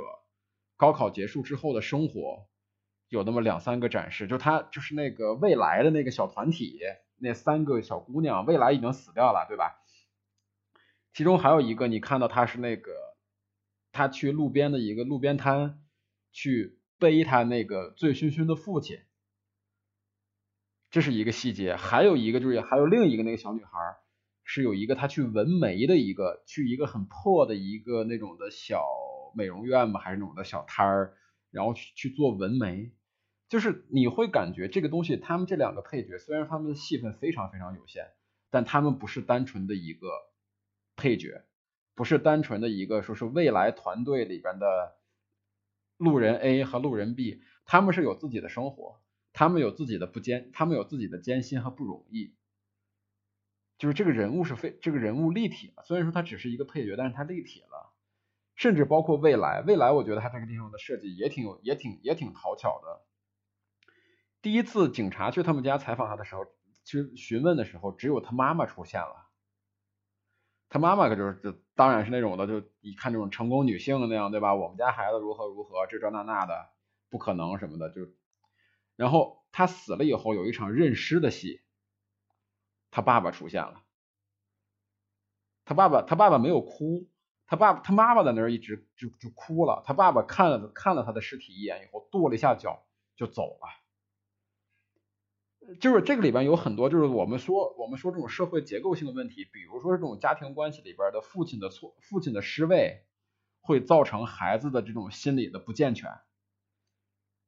高考结束之后的生活有那么两三个展示，就他就是那个未来的那个小团体那三个小姑娘，未来已经死掉了，对吧？其中还有一个你看到他是那个他去路边的一个路边摊去背他那个醉醺醺的父亲。这是一个细节，还有一个就是还有另一个那个小女孩，是有一个她去纹眉的一个，去一个很破的一个那种的小美容院吧，还是那种的小摊儿，然后去去做纹眉，就是你会感觉这个东西，他们这两个配角虽然他们的戏份非常非常有限，但他们不是单纯的一个配角，不是单纯的一个说是未来团队里边的路人 A 和路人 B，他们是有自己的生活。他们有自己的不艰，他们有自己的艰辛和不容易，就是这个人物是非这个人物立体了。虽然说他只是一个配角，但是他立体了。甚至包括未来，未来我觉得他这个地方的设计也挺有，也挺也挺讨巧的。第一次警察去他们家采访他的时候，其实询问的时候，只有他妈妈出现了。他妈妈可就是就当然是那种的，就一看这种成功女性那样，对吧？我们家孩子如何如何，这这那那的，不可能什么的，就。然后他死了以后有一场认尸的戏，他爸爸出现了，他爸爸他爸爸没有哭，他爸他妈妈在那儿一直就就哭了，他爸爸看了看了他的尸体一眼以后跺了一下脚就走了，就是这个里边有很多就是我们说我们说这种社会结构性的问题，比如说这种家庭关系里边的父亲的错父亲的失位，会造成孩子的这种心理的不健全。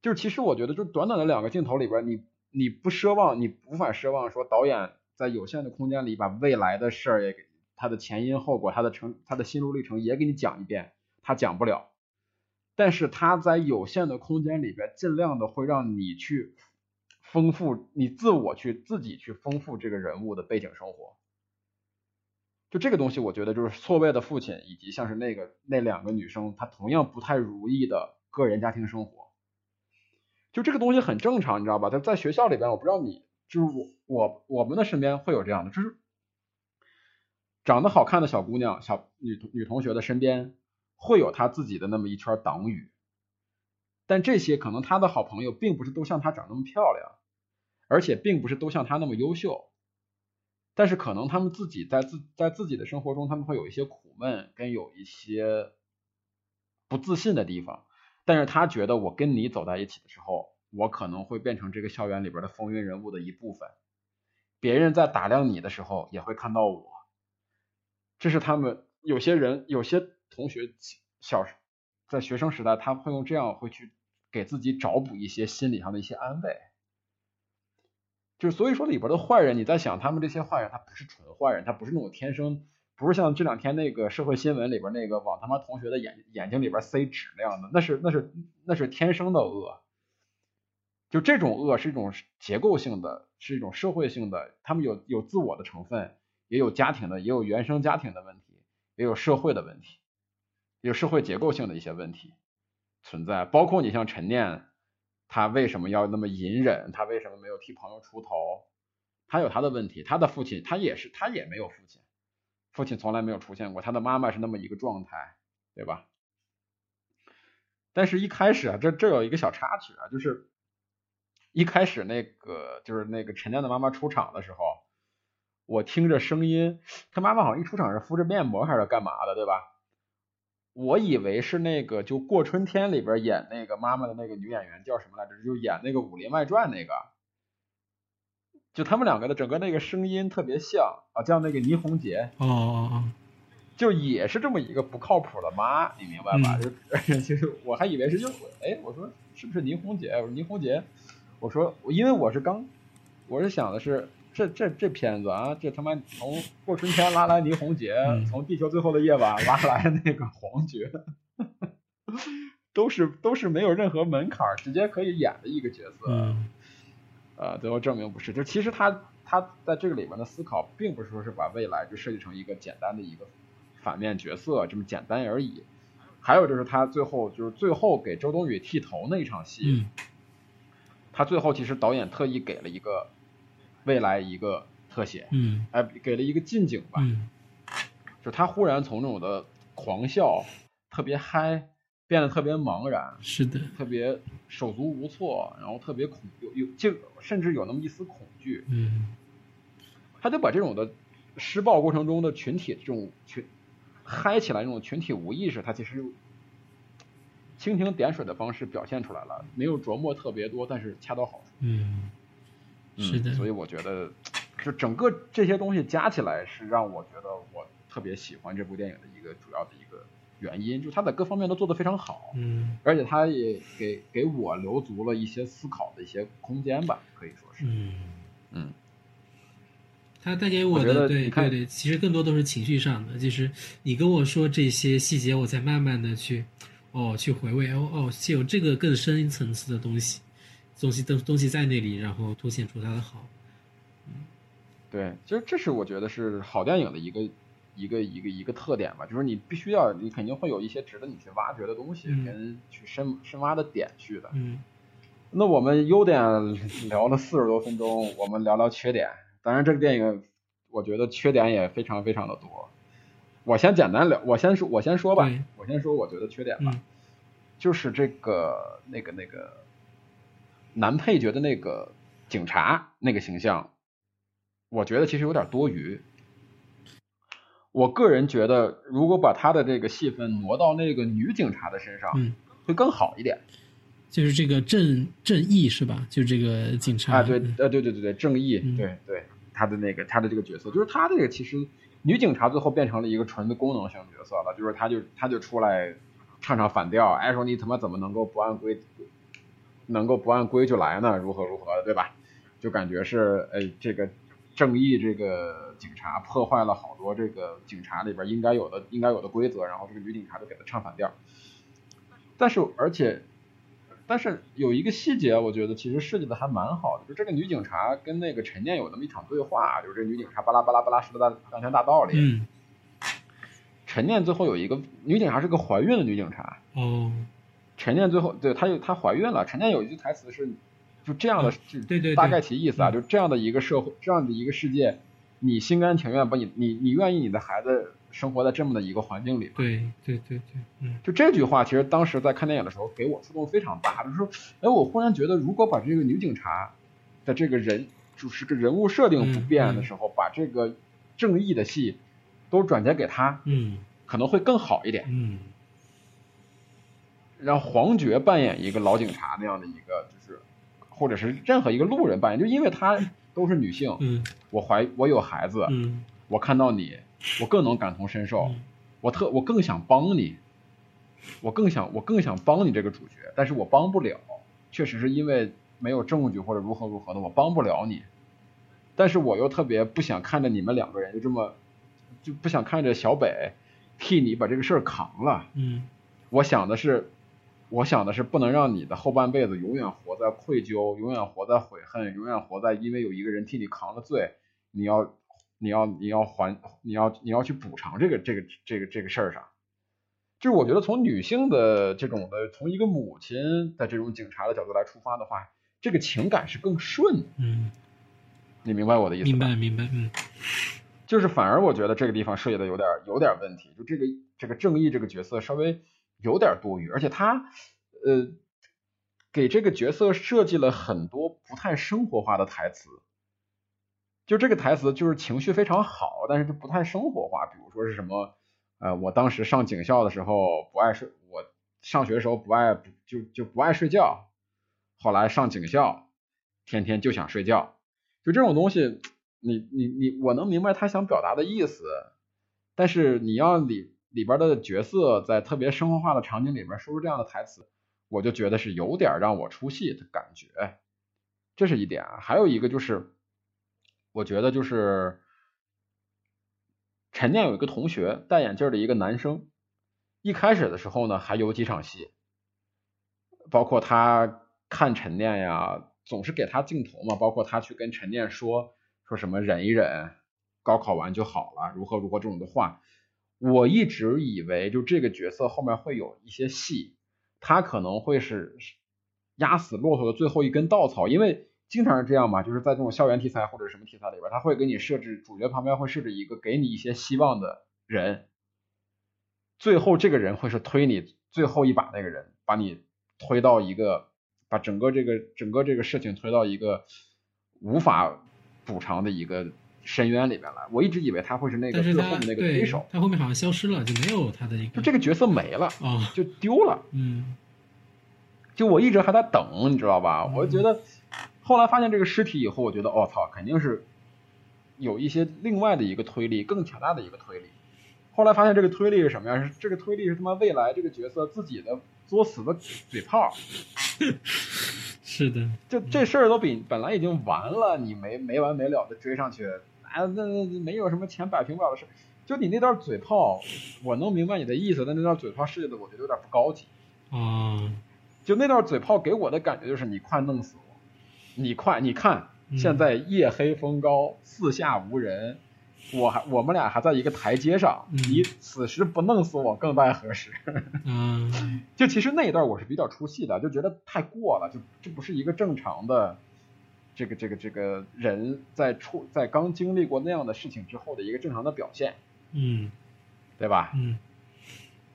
就是其实我觉得，就短短的两个镜头里边，你你不奢望，你无法奢望说导演在有限的空间里把未来的事儿也给他的前因后果，他的成他的心路历程也给你讲一遍，他讲不了。但是他在有限的空间里边，尽量的会让你去丰富你自我去自己去丰富这个人物的背景生活。就这个东西，我觉得就是错位的父亲以及像是那个那两个女生，她同样不太如意的个人家庭生活。就这个东西很正常，你知道吧？在在学校里边，我不知道你，就是我我我们的身边会有这样的，就是长得好看的小姑娘、小女女同学的身边会有她自己的那么一圈党羽，但这些可能她的好朋友并不是都像她长那么漂亮，而且并不是都像他那么优秀，但是可能他们自己在自在自己的生活中，他们会有一些苦闷跟有一些不自信的地方。但是他觉得我跟你走在一起的时候，我可能会变成这个校园里边的风云人物的一部分。别人在打量你的时候，也会看到我。这是他们有些人、有些同学小在学生时代，他会用这样会去给自己找补一些心理上的一些安慰。就所以说里边的坏人，你在想他们这些坏人，他不是纯坏人，他不是那种天生。不是像这两天那个社会新闻里边那个往他妈同学的眼眼睛里边塞纸那样的，那是那是那是天生的恶。就这种恶是一种结构性的，是一种社会性的，他们有有自我的成分，也有家庭的，也有原生家庭的问题，也有社会的问题，有社会结构性的一些问题存在。包括你像陈念，他为什么要那么隐忍？他为什么没有替朋友出头？他有他的问题，他的父亲他也是，他也没有父亲，父亲从来没有出现过，他的妈妈是那么一个状态，对吧？但是，一开始啊，这这有一个小插曲啊，就是一开始那个就是那个陈亮的妈妈出场的时候，我听着声音，他妈妈好像一出场是敷着面膜还是干嘛的，对吧？我以为是那个就过春天里边演那个妈妈的那个女演员叫什么来着？就演那个《武林外传》那个，就他们两个的整个那个声音特别像啊，叫那个倪虹洁。哦哦哦。就也是这么一个不靠谱的妈，你明白吧？就 (laughs) 其实我还以为是就哎，我说是不是倪虹洁？我说倪虹洁，我说因为我是刚，我是想的是这这这片子啊，这他妈从过春天拉来倪虹洁，从地球最后的夜晚拉来那个黄觉，都是都是没有任何门槛，直接可以演的一个角色。呃，最后证明不是，就其实他他在这个里面的思考，并不是说是把未来就设计成一个简单的一个。反面角色这么简单而已，还有就是他最后就是最后给周冬雨剃头那一场戏，他最后其实导演特意给了一个未来一个特写，嗯，哎，给了一个近景吧，就他忽然从那种的狂笑特别嗨，变得特别茫然，是的，特别手足无措，然后特别恐有有就甚至有那么一丝恐惧，嗯，他就把这种的施暴过程中的群体这种群。嗨起来那种群体无意识，他其实蜻蜓点水的方式表现出来了，没有琢磨特别多，但是恰到好处。嗯，是的。所以我觉得，就整个这些东西加起来，是让我觉得我特别喜欢这部电影的一个主要的一个原因，就它在各方面都做得非常好。嗯，而且它也给给我留足了一些思考的一些空间吧，可以说是。嗯嗯。他带给我的，对对对，其实更多都是情绪上的，就是你跟我说这些细节，我才慢慢的去，哦，去回味，哦哦，是有这个更深层次的东西，东西东东西在那里，然后凸显出它的好。嗯，对，其实这是我觉得是好电影的一个一个一个一个特点吧，就是你必须要，你肯定会有一些值得你去挖掘的东西，跟去深深挖的点去的。嗯，那我们优点聊了四十多分钟，我们聊聊缺点。当然，这个电影我觉得缺点也非常非常的多。我先简单聊，我先说，我先说吧，我先说我觉得缺点吧，就是这个那个那个男配角的那个警察那个形象，我觉得其实有点多余。我个人觉得，如果把他的这个戏份挪到那个女警察的身上，会更好一点。就是这个正正义是吧？就这个警察啊，对，呃，对对对对，正义，对对。他的那个，他的这个角色，就是他这个其实女警察最后变成了一个纯的功能性角色了，就是他就他就出来唱唱反调，哎说你他妈怎么能够不按规，能够不按规矩来呢？如何如何的，对吧？就感觉是哎这个正义这个警察破坏了好多这个警察里边应该有的应该有的规则，然后这个女警察就给他唱反调，但是而且。但是有一个细节，我觉得其实设计的还蛮好的，就这个女警察跟那个陈念有那么一场对话，就是这女警察巴拉巴拉巴拉说的大当前大道理。嗯。陈念最后有一个女警察是个怀孕的女警察。哦。陈念最后对她有她怀孕了，陈念有一句台词是，就这样的，对对，大概其意思啊，就这样的一个社会，这样的一个世界，你心甘情愿把你你你愿意你的孩子。生活在这么的一个环境里，对对对对，嗯，就这句话，其实当时在看电影的时候，给我触动非常大。就是说，哎，我忽然觉得，如果把这个女警察的这个人，就是个人物设定不变的时候，把这个正义的戏都转接给她，嗯，可能会更好一点。嗯，让黄觉扮演一个老警察那样的一个，就是或者是任何一个路人扮演，就因为她都是女性，嗯，我怀我有孩子，嗯，我看到你。我更能感同身受，我特我更想帮你，我更想我更想帮你这个主角，但是我帮不了，确实是因为没有证据或者如何如何的，我帮不了你。但是我又特别不想看着你们两个人就这么，就不想看着小北替你把这个事儿扛了。嗯，我想的是，我想的是不能让你的后半辈子永远活在愧疚，永远活在悔恨，永远活在因为有一个人替你扛了罪，你要。你要你要还你要你要去补偿这个这个这个这个事儿上，就是我觉得从女性的这种的，从一个母亲的这种警察的角度来出发的话，这个情感是更顺。嗯，你明白我的意思？明白，明白。嗯，就是反而我觉得这个地方设计的有点有点问题，就这个这个正义这个角色稍微有点多余，而且他呃给这个角色设计了很多不太生活化的台词。就这个台词就是情绪非常好，但是就不太生活化。比如说是什么，呃，我当时上警校的时候不爱睡，我上学的时候不爱就就不爱睡觉，后来上警校，天天就想睡觉。就这种东西，你你你，我能明白他想表达的意思，但是你要你里边的角色在特别生活化的场景里面说出这样的台词，我就觉得是有点让我出戏的感觉。这是一点啊，还有一个就是。我觉得就是陈念有一个同学戴眼镜的一个男生，一开始的时候呢还有几场戏，包括他看陈念呀，总是给他镜头嘛，包括他去跟陈念说说什么忍一忍，高考完就好了，如何如何这种的话，我一直以为就这个角色后面会有一些戏，他可能会是压死骆驼的最后一根稻草，因为。经常是这样嘛，就是在这种校园题材或者什么题材里边，他会给你设置主角旁边会设置一个给你一些希望的人，最后这个人会是推你最后一把那个人，把你推到一个把整个这个整个这个事情推到一个无法补偿的一个深渊里边来。我一直以为他会是那个最后的那个推手，他后面好像消失了，就没有他的一个，就这个角色没了啊，就丢了。嗯，就我一直还在等，你知道吧？我觉得。后来发现这个尸体以后，我觉得，我操，肯定是有一些另外的一个推力，更强大的一个推力。后来发现这个推力是什么呀？是这个推力是他妈未来这个角色自己的作死的嘴炮。(laughs) 是的，就这事儿都比本来已经完了，你没没完没了的追上去，哎，那那没有什么钱摆平不了的事。就你那段嘴炮，我能明白你的意思，但那段嘴炮设计的我觉得有点不高级。嗯，就那段嘴炮给我的感觉就是你快弄死我。你快，你看，现在夜黑风高，四下无人，我还我们俩还在一个台阶上，你此时不弄死我更待何时？嗯，(laughs) 就其实那一段我是比较出戏的，就觉得太过了，就这不是一个正常的，这个这个这个人在处在刚经历过那样的事情之后的一个正常的表现，嗯，对吧？嗯。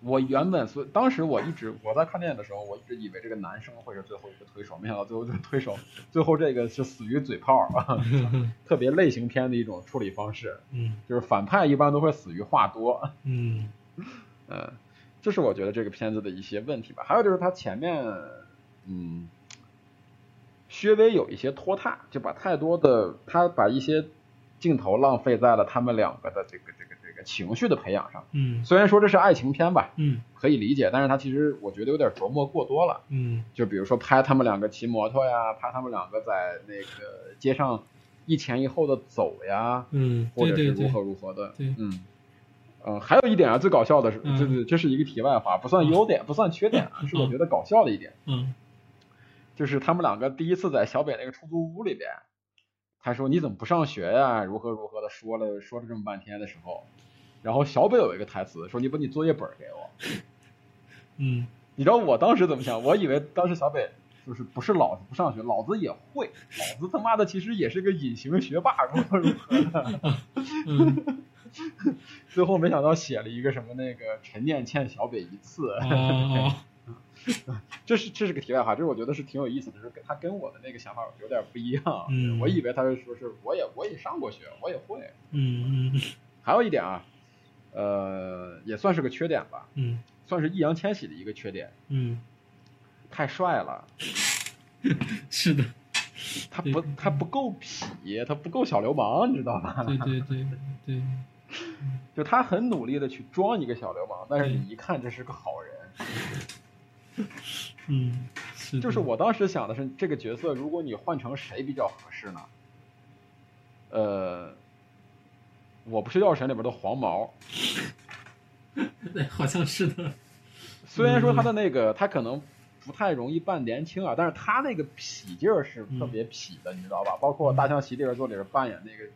我原本所当时我一直我在看电影的时候，我一直以为这个男生会是最后一个推手，没想到最后这个推手最后这个是死于嘴炮啊，(laughs) 特别类型片的一种处理方式。嗯，就是反派一般都会死于话多。嗯，(laughs) 呃，这是我觉得这个片子的一些问题吧。还有就是他前面，嗯，稍微有一些拖沓，就把太多的他把一些镜头浪费在了他们两个的这个这个这个。情绪的培养上，嗯，虽然说这是爱情片吧，嗯，可以理解，但是他其实我觉得有点琢磨过多了，嗯，就比如说拍他们两个骑摩托呀，拍他们两个在那个街上一前一后的走呀，嗯，或者是如何如何的，对，嗯，呃，还有一点啊，最搞笑的是，对对，这是一个题外话，不算优点，不算缺点啊，是我觉得搞笑的一点，嗯，就是他们两个第一次在小北那个出租屋里边，他说你怎么不上学呀？如何如何的说了说了这么半天的时候。然后小北有一个台词说：“你把你作业本给我。”嗯，(laughs) 你知道我当时怎么想？我以为当时小北就是不是老子不上学，老子也会，老子他妈的其实也是个隐形学霸，如何如何的。(laughs) 最后没想到写了一个什么那个陈念欠小北一次。(laughs) 这是这是个题外话，这是我觉得是挺有意思的，就是他跟我的那个想法有点不一样。嗯，我以为他是说是我也我也上过学，我也会。嗯嗯。还有一点啊。呃，也算是个缺点吧，嗯，算是易烊千玺的一个缺点，嗯，太帅了，是的，他不他不够痞，他不够小流氓，你知道吧？对对对对，就他很努力的去装一个小流氓，但是你一看这是个好人，(laughs) 嗯，是，就是我当时想的是这个角色，如果你换成谁比较合适呢？呃。我不是药神里边的黄毛，对，(laughs) 好像是的。虽然说他的那个他可能不太容易扮年轻啊，但是他那个痞劲儿是特别痞的，你知道吧？包括《大象席地而坐》里边扮演那个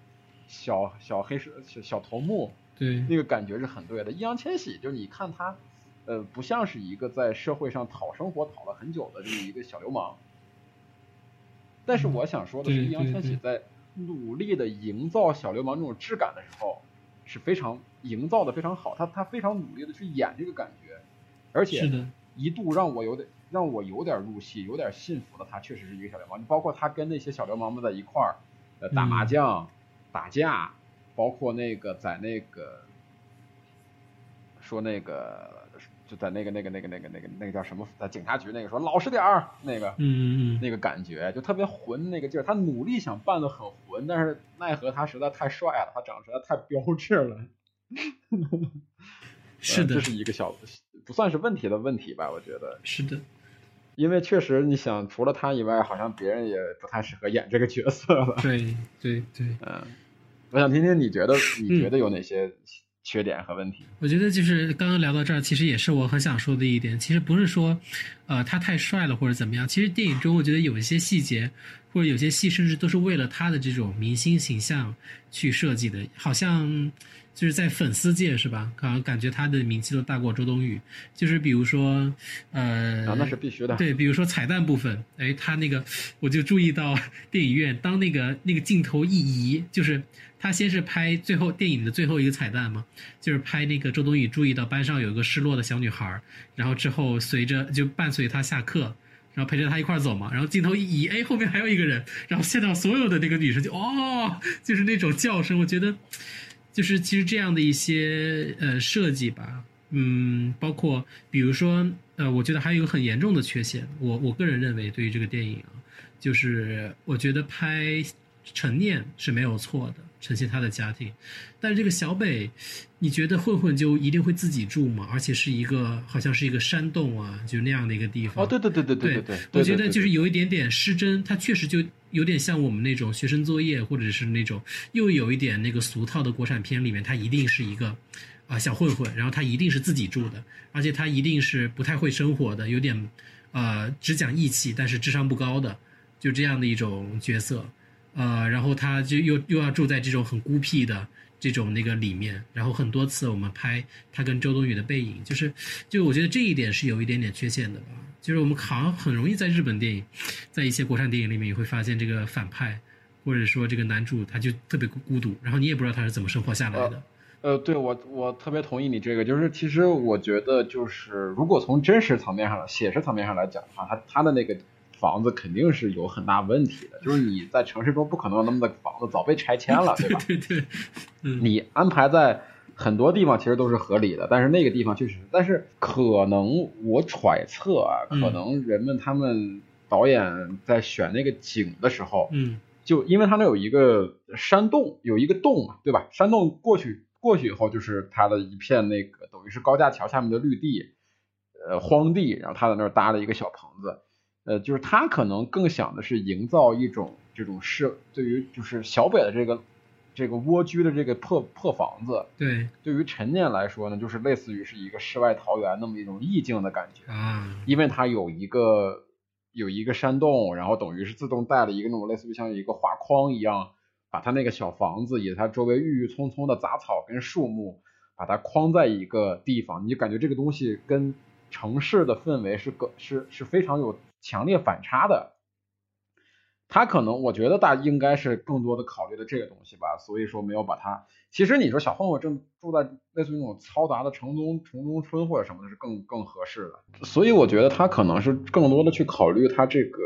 小小黑蛇小头目，对，那个感觉是很对的。易烊千玺，就是你看他呃，不像是一个在社会上讨生活讨了很久的这么一个小流氓。但是我想说的是，易烊千玺在努力的营造小流氓这种质感的时候，是非常营造的非常好。他他非常努力的去演这个感觉，而且一度让我有点让我有点入戏，有点信服了。他确实是一个小流氓。你包括他跟那些小流氓们在一块儿，呃，打麻将、打架，包括那个在那个说那个。就在那个那个那个那个那个那个叫什么，在警察局那个说老实点儿，那个，嗯嗯嗯，那个感觉就特别混那个劲儿。他努力想扮的很混，但是奈何他实在太帅了，他长得实在太标致了。是的，这是一个小不算是问题的问题吧？我觉得是的，因为确实你想，除了他以外，好像别人也不太适合演这个角色了。对对对，嗯，我想听听你觉得你觉得有哪些？缺点和问题，我觉得就是刚刚聊到这儿，其实也是我很想说的一点。其实不是说，呃，他太帅了或者怎么样。其实电影中，我觉得有一些细节，或者有些戏，甚至都是为了他的这种明星形象去设计的。好像就是在粉丝界是吧？好像感觉他的名气都大过周冬雨。就是比如说，呃，那是必须的。对，比如说彩蛋部分，哎，他那个我就注意到电影院当那个那个镜头一移，就是。他先是拍最后电影的最后一个彩蛋嘛，就是拍那个周冬雨注意到班上有一个失落的小女孩，然后之后随着就伴随她下课，然后陪着她一块走嘛，然后镜头一移，哎，后面还有一个人，然后现场所有的那个女生就哦，就是那种叫声，我觉得就是其实这样的一些呃设计吧，嗯，包括比如说呃，我觉得还有一个很严重的缺陷，我我个人认为对于这个电影啊，就是我觉得拍陈念是没有错的。呈现他的家庭，但是这个小北，你觉得混混就一定会自己住吗？而且是一个好像是一个山洞啊，就那样的一个地方。哦，对对对对对对对，我觉得就是有一点点失真，他确实就有点像我们那种学生作业，或者是那种又有一点那个俗套的国产片里面，他一定是一个啊小混混，然后他一定是自己住的，而且他一定是不太会生活的，有点呃只讲义气，但是智商不高的，就这样的一种角色。呃，然后他就又又要住在这种很孤僻的这种那个里面，然后很多次我们拍他跟周冬雨的背影，就是，就我觉得这一点是有一点点缺陷的吧。就是我们好像很容易在日本电影，在一些国产电影里面也会发现这个反派，或者说这个男主他就特别孤独，然后你也不知道他是怎么生活下来的。呃，对我我特别同意你这个，就是其实我觉得就是如果从真实层面上、写实层面上来讲的话，他他的那个。房子肯定是有很大问题的，就是你在城市中不可能有那么的房子，早被拆迁了，对吧？对对，你安排在很多地方其实都是合理的，但是那个地方确实，但是可能我揣测啊，可能人们他们导演在选那个景的时候，嗯，就因为他那有一个山洞，有一个洞嘛，对吧？山洞过去过去以后，就是他的一片那个等于是高架桥下面的绿地，呃，荒地，然后他在那儿搭了一个小棚子。呃，就是他可能更想的是营造一种这种是对于就是小北的这个这个蜗居的这个破破房子，对，对于陈念来说呢，就是类似于是一个世外桃源那么一种意境的感觉啊，因为它有一个有一个山洞，然后等于是自动带了一个那种类似于像一个画框一样，把他那个小房子以及它周围郁郁葱葱的杂草跟树木，把它框在一个地方，你就感觉这个东西跟城市的氛围是个是是非常有。强烈反差的，他可能我觉得大应该是更多的考虑的这个东西吧，所以说没有把它。其实你说小混混正住在类似于那种嘈杂的城中城中村或者什么的，是更更合适的。所以我觉得他可能是更多的去考虑他这个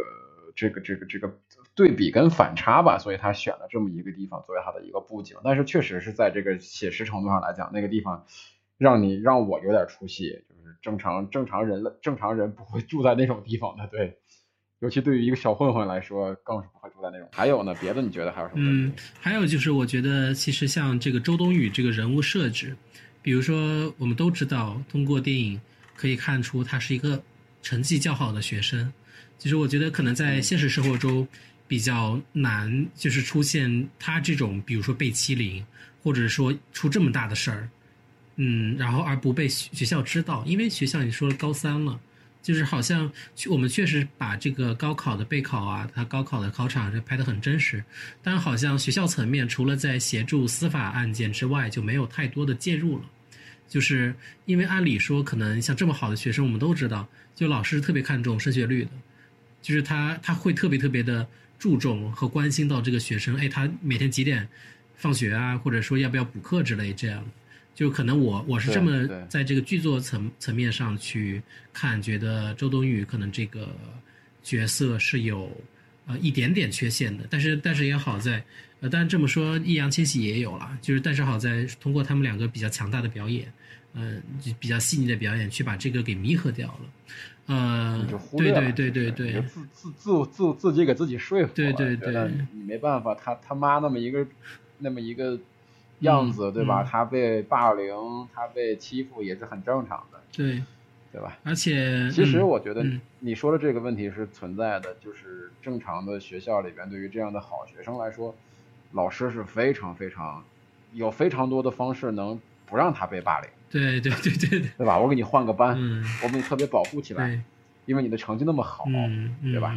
这个这个这个对比跟反差吧，所以他选了这么一个地方作为他的一个布景。但是确实是在这个写实程度上来讲，那个地方让你让我有点出戏。正常正常人了，正常人不会住在那种地方的，对，尤其对于一个小混混来说，更是不会住在那种。还有呢，别的你觉得还有什么？嗯，还有就是，我觉得其实像这个周冬雨这个人物设置，比如说我们都知道，通过电影可以看出他是一个成绩较好的学生。其实我觉得可能在现实生活中比较难，就是出现他这种，比如说被欺凌，或者说出这么大的事儿。嗯，然后而不被学校知道，因为学校你说了高三了，就是好像我们确实把这个高考的备考啊，他高考的考场是拍的很真实，但好像学校层面除了在协助司法案件之外，就没有太多的介入了。就是因为按理说，可能像这么好的学生，我们都知道，就老师特别看重升学率的，就是他他会特别特别的注重和关心到这个学生，哎，他每天几点放学啊，或者说要不要补课之类这样。就可能我我是这么在这个剧作层层面上去看，觉得周冬雨可能这个角色是有呃一点点缺陷的，但是但是也好在。呃，当然这么说，易烊千玺也有了，就是但是好在通过他们两个比较强大的表演，比较细腻的表演，去把这个给弥合掉了。呃，对对对对对，自自自自自己给自己说服了，对对对，你没办法，他他妈那么一个那么一个样子，对吧？他被霸凌，他被欺负也是很正常的，对。对吧？而且，其实我觉得你说的这个问题是存在的，就是正常的学校里边，对于这样的好学生来说。老师是非常非常有非常多的方式能不让他被霸凌。对对对对对，对吧？我给你换个班，我给你特别保护起来，因为你的成绩那么好，对吧？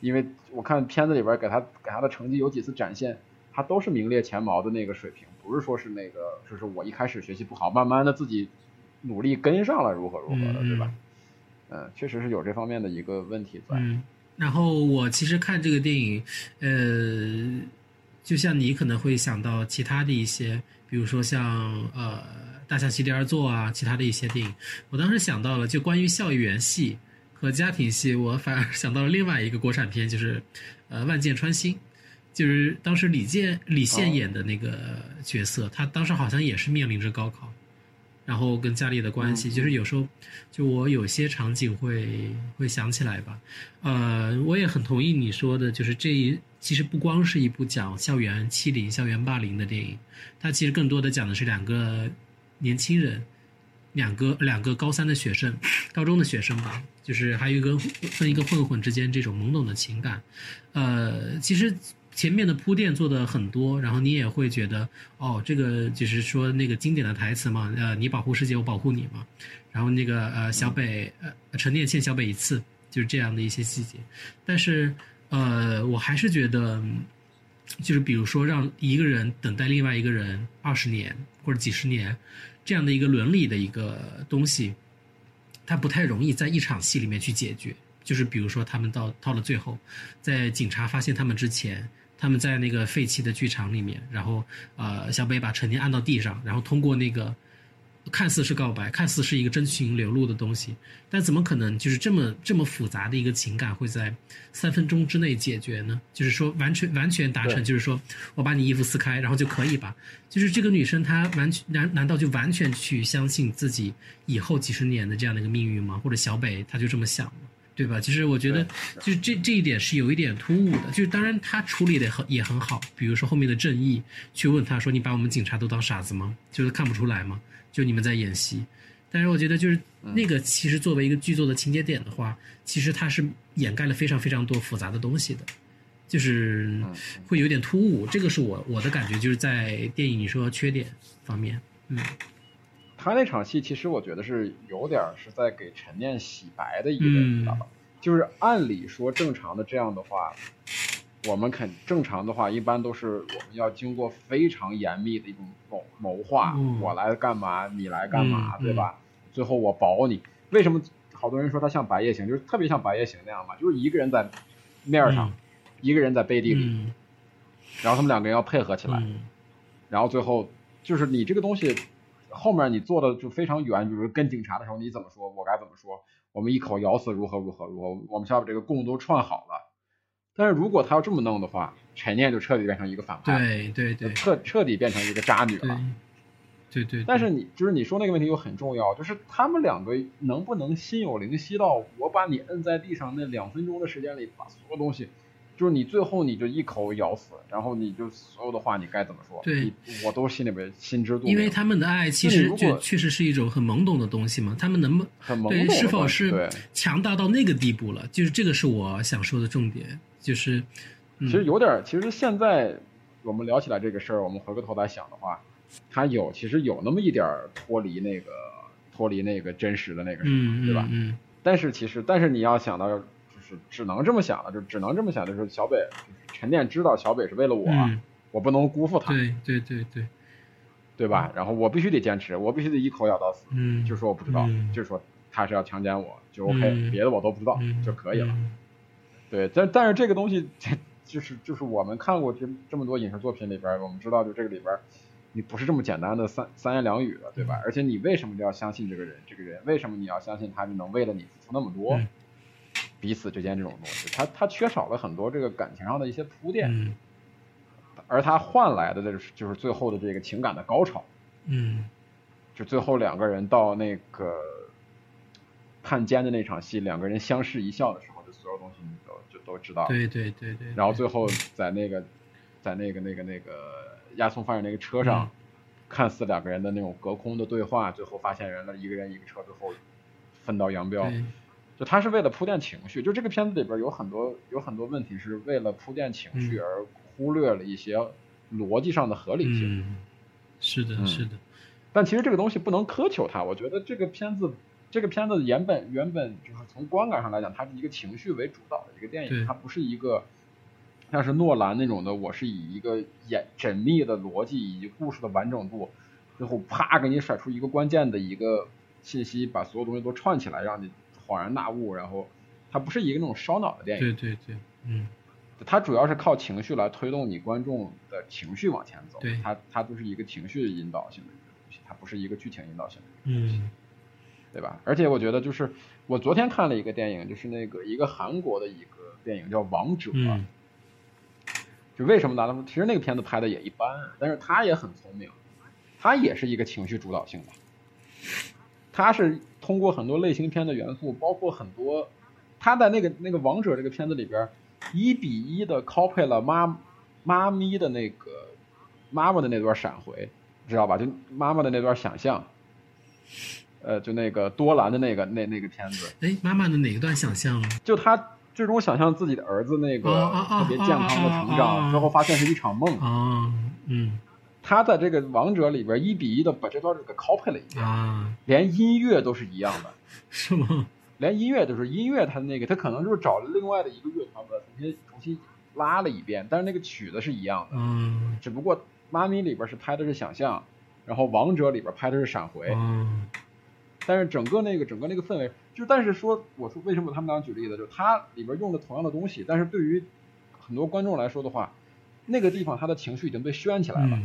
因为我看片子里边给他给他的成绩有几次展现，他都是名列前茅的那个水平，不是说是那个就是我一开始学习不好，慢慢的自己努力跟上了，如何如何的，对吧？嗯，确实是有这方面的一个问题在。然后我其实看这个电影，呃。就像你可能会想到其他的一些，比如说像呃《大象席地而坐》啊，其他的一些电影。我当时想到了，就关于校园戏和家庭戏，我反而想到了另外一个国产片，就是呃《万箭穿心》，就是当时李健李现演的那个角色，他当时好像也是面临着高考。然后跟家里的关系，就是有时候，就我有些场景会会想起来吧。呃，我也很同意你说的，就是这一其实不光是一部讲校园欺凌、校园霸凌的电影，它其实更多的讲的是两个年轻人，两个两个高三的学生，高中的学生吧，就是还有一个跟一个混混之间这种懵懂的情感。呃，其实。前面的铺垫做的很多，然后你也会觉得，哦，这个就是说那个经典的台词嘛，呃，你保护世界，我保护你嘛。然后那个呃，小北呃，陈念欠小北一次，就是这样的一些细节。但是呃，我还是觉得，就是比如说让一个人等待另外一个人二十年或者几十年，这样的一个伦理的一个东西，它不太容易在一场戏里面去解决。就是比如说他们到到了最后，在警察发现他们之前。他们在那个废弃的剧场里面，然后呃，小北把陈念按到地上，然后通过那个看似是告白，看似是一个真情流露的东西，但怎么可能就是这么这么复杂的一个情感会在三分钟之内解决呢？就是说完全完全达成，就是说我把你衣服撕开，然后就可以吧？就是这个女生她完全难难道就完全去相信自己以后几十年的这样的一个命运吗？或者小北他就这么想吗？对吧？其实我觉得，就是这这一点是有一点突兀的。就是当然他处理的很也很好，比如说后面的正义去问他说：“你把我们警察都当傻子吗？就是看不出来吗？就你们在演戏。”但是我觉得就是那个其实作为一个剧作的情节点的话，其实它是掩盖了非常非常多复杂的东西的，就是会有点突兀。这个是我我的感觉，就是在电影你说缺点方面，嗯。他那场戏其实我觉得是有点是在给陈念洗白的意味，你知道吧？就是按理说正常的这样的话，我们肯正常的话一般都是我们要经过非常严密的一种谋谋划，我来干嘛，你来干嘛，对吧？最后我保你。为什么好多人说他像白夜行，就是特别像白夜行那样嘛？就是一个人在面上，一个人在背地里，然后他们两个人要配合起来，然后最后就是你这个东西。后面你做的就非常远，比如跟警察的时候你怎么说，我该怎么说，我们一口咬死如何如何如何，我们先把这个供都串好了。但是如果他要这么弄的话，陈念就彻底变成一个反派，对对对，彻彻底变成一个渣女了。对对。但是你就是你说那个问题又很重要，就是他们两个能不能心有灵犀到我把你摁在地上那两分钟的时间里，把所有东西。就是你最后你就一口咬死，然后你就所有的话你该怎么说？对，我都心里边心知肚明。因为他们的爱其实就确实是一种很懵懂的东西嘛，他们能不很懵懂，是否是强大到那个地步了？就是这个是我想说的重点，就是其实有点，其实现在我们聊起来这个事儿，我们回过头来想的话，他有其实有那么一点脱离那个脱离那个真实的那个什么，对吧？嗯。但是其实，但是你要想到。是只能这么想了，就只能这么想，就是小北，陈念知道小北是为了我，我不能辜负他。对对对对，对吧？然后我必须得坚持，我必须得一口咬到死，嗯，就说我不知道，就说他是要强奸我，就 OK，别的我都不知道就可以了。对，但但是这个东西，就是就是我们看过这这么多影视作品里边，我们知道就这个里边，你不是这么简单的三三言两语的，对吧？而且你为什么就要相信这个人？这个人为什么你要相信他就能为了你付出那么多？彼此之间这种东西，他他缺少了很多这个感情上的一些铺垫，而他换来的就是就是最后的这个情感的高潮，嗯，就最后两个人到那个探监的那场戏，两个人相视一笑的时候，就所有东西你都就都知道，对对对对，然后最后在那个在那个那个那个押送犯人那个车上，看似两个人的那种隔空的对话，最后发现原来一个人一个车，最后分道扬镳。就他是为了铺垫情绪，就这个片子里边有很多有很多问题是为了铺垫情绪而忽略了一些逻辑上的合理性。嗯，是的，是的。但其实这个东西不能苛求它，我觉得这个片子这个片子原本原本就是从观感上来讲，它是一个情绪为主导的一个电影，它不是一个像是诺兰那种的，我是以一个严缜密的逻辑以及故事的完整度，最后啪给你甩出一个关键的一个信息，把所有东西都串起来，让你。恍然大悟，然后它不是一个那种烧脑的电影，对对对，嗯，它主要是靠情绪来推动你观众的情绪往前走，对，它它就是一个情绪引导性的一个东西，它不是一个剧情引导性的一个东西，对吧？而且我觉得就是我昨天看了一个电影，就是那个一个韩国的一个电影叫《王者》，就为什么呢？其实那个片子拍的也一般，但是他也很聪明，他也是一个情绪主导性的。他是通过很多类型片的元素，包括很多，他在那个那个王者这个片子里边，一比一的 copy 了妈妈咪的那个妈妈的那段闪回，知道吧？就妈妈的那段想象，呃，就那个多兰的那个那那个片子。哎，妈妈的哪一段想象啊？就他最终想象自己的儿子那个特别健康的成长，最后发现是一场梦。啊，嗯。他在这个王者里边一比一的把这段给 copy 了一遍，连音乐都是一样的，(laughs) 是吗？连音乐都是音乐，他那个他可能就是找了另外的一个乐团把它重新重新拉了一遍，但是那个曲子是一样的，嗯，只不过妈咪里边是拍的是想象，然后王者里边拍的是闪回，嗯，但是整个那个整个那个氛围，就但是说我说为什么他们俩举例子，就他里边用的同样的东西，但是对于很多观众来说的话，那个地方他的情绪已经被宣起来了。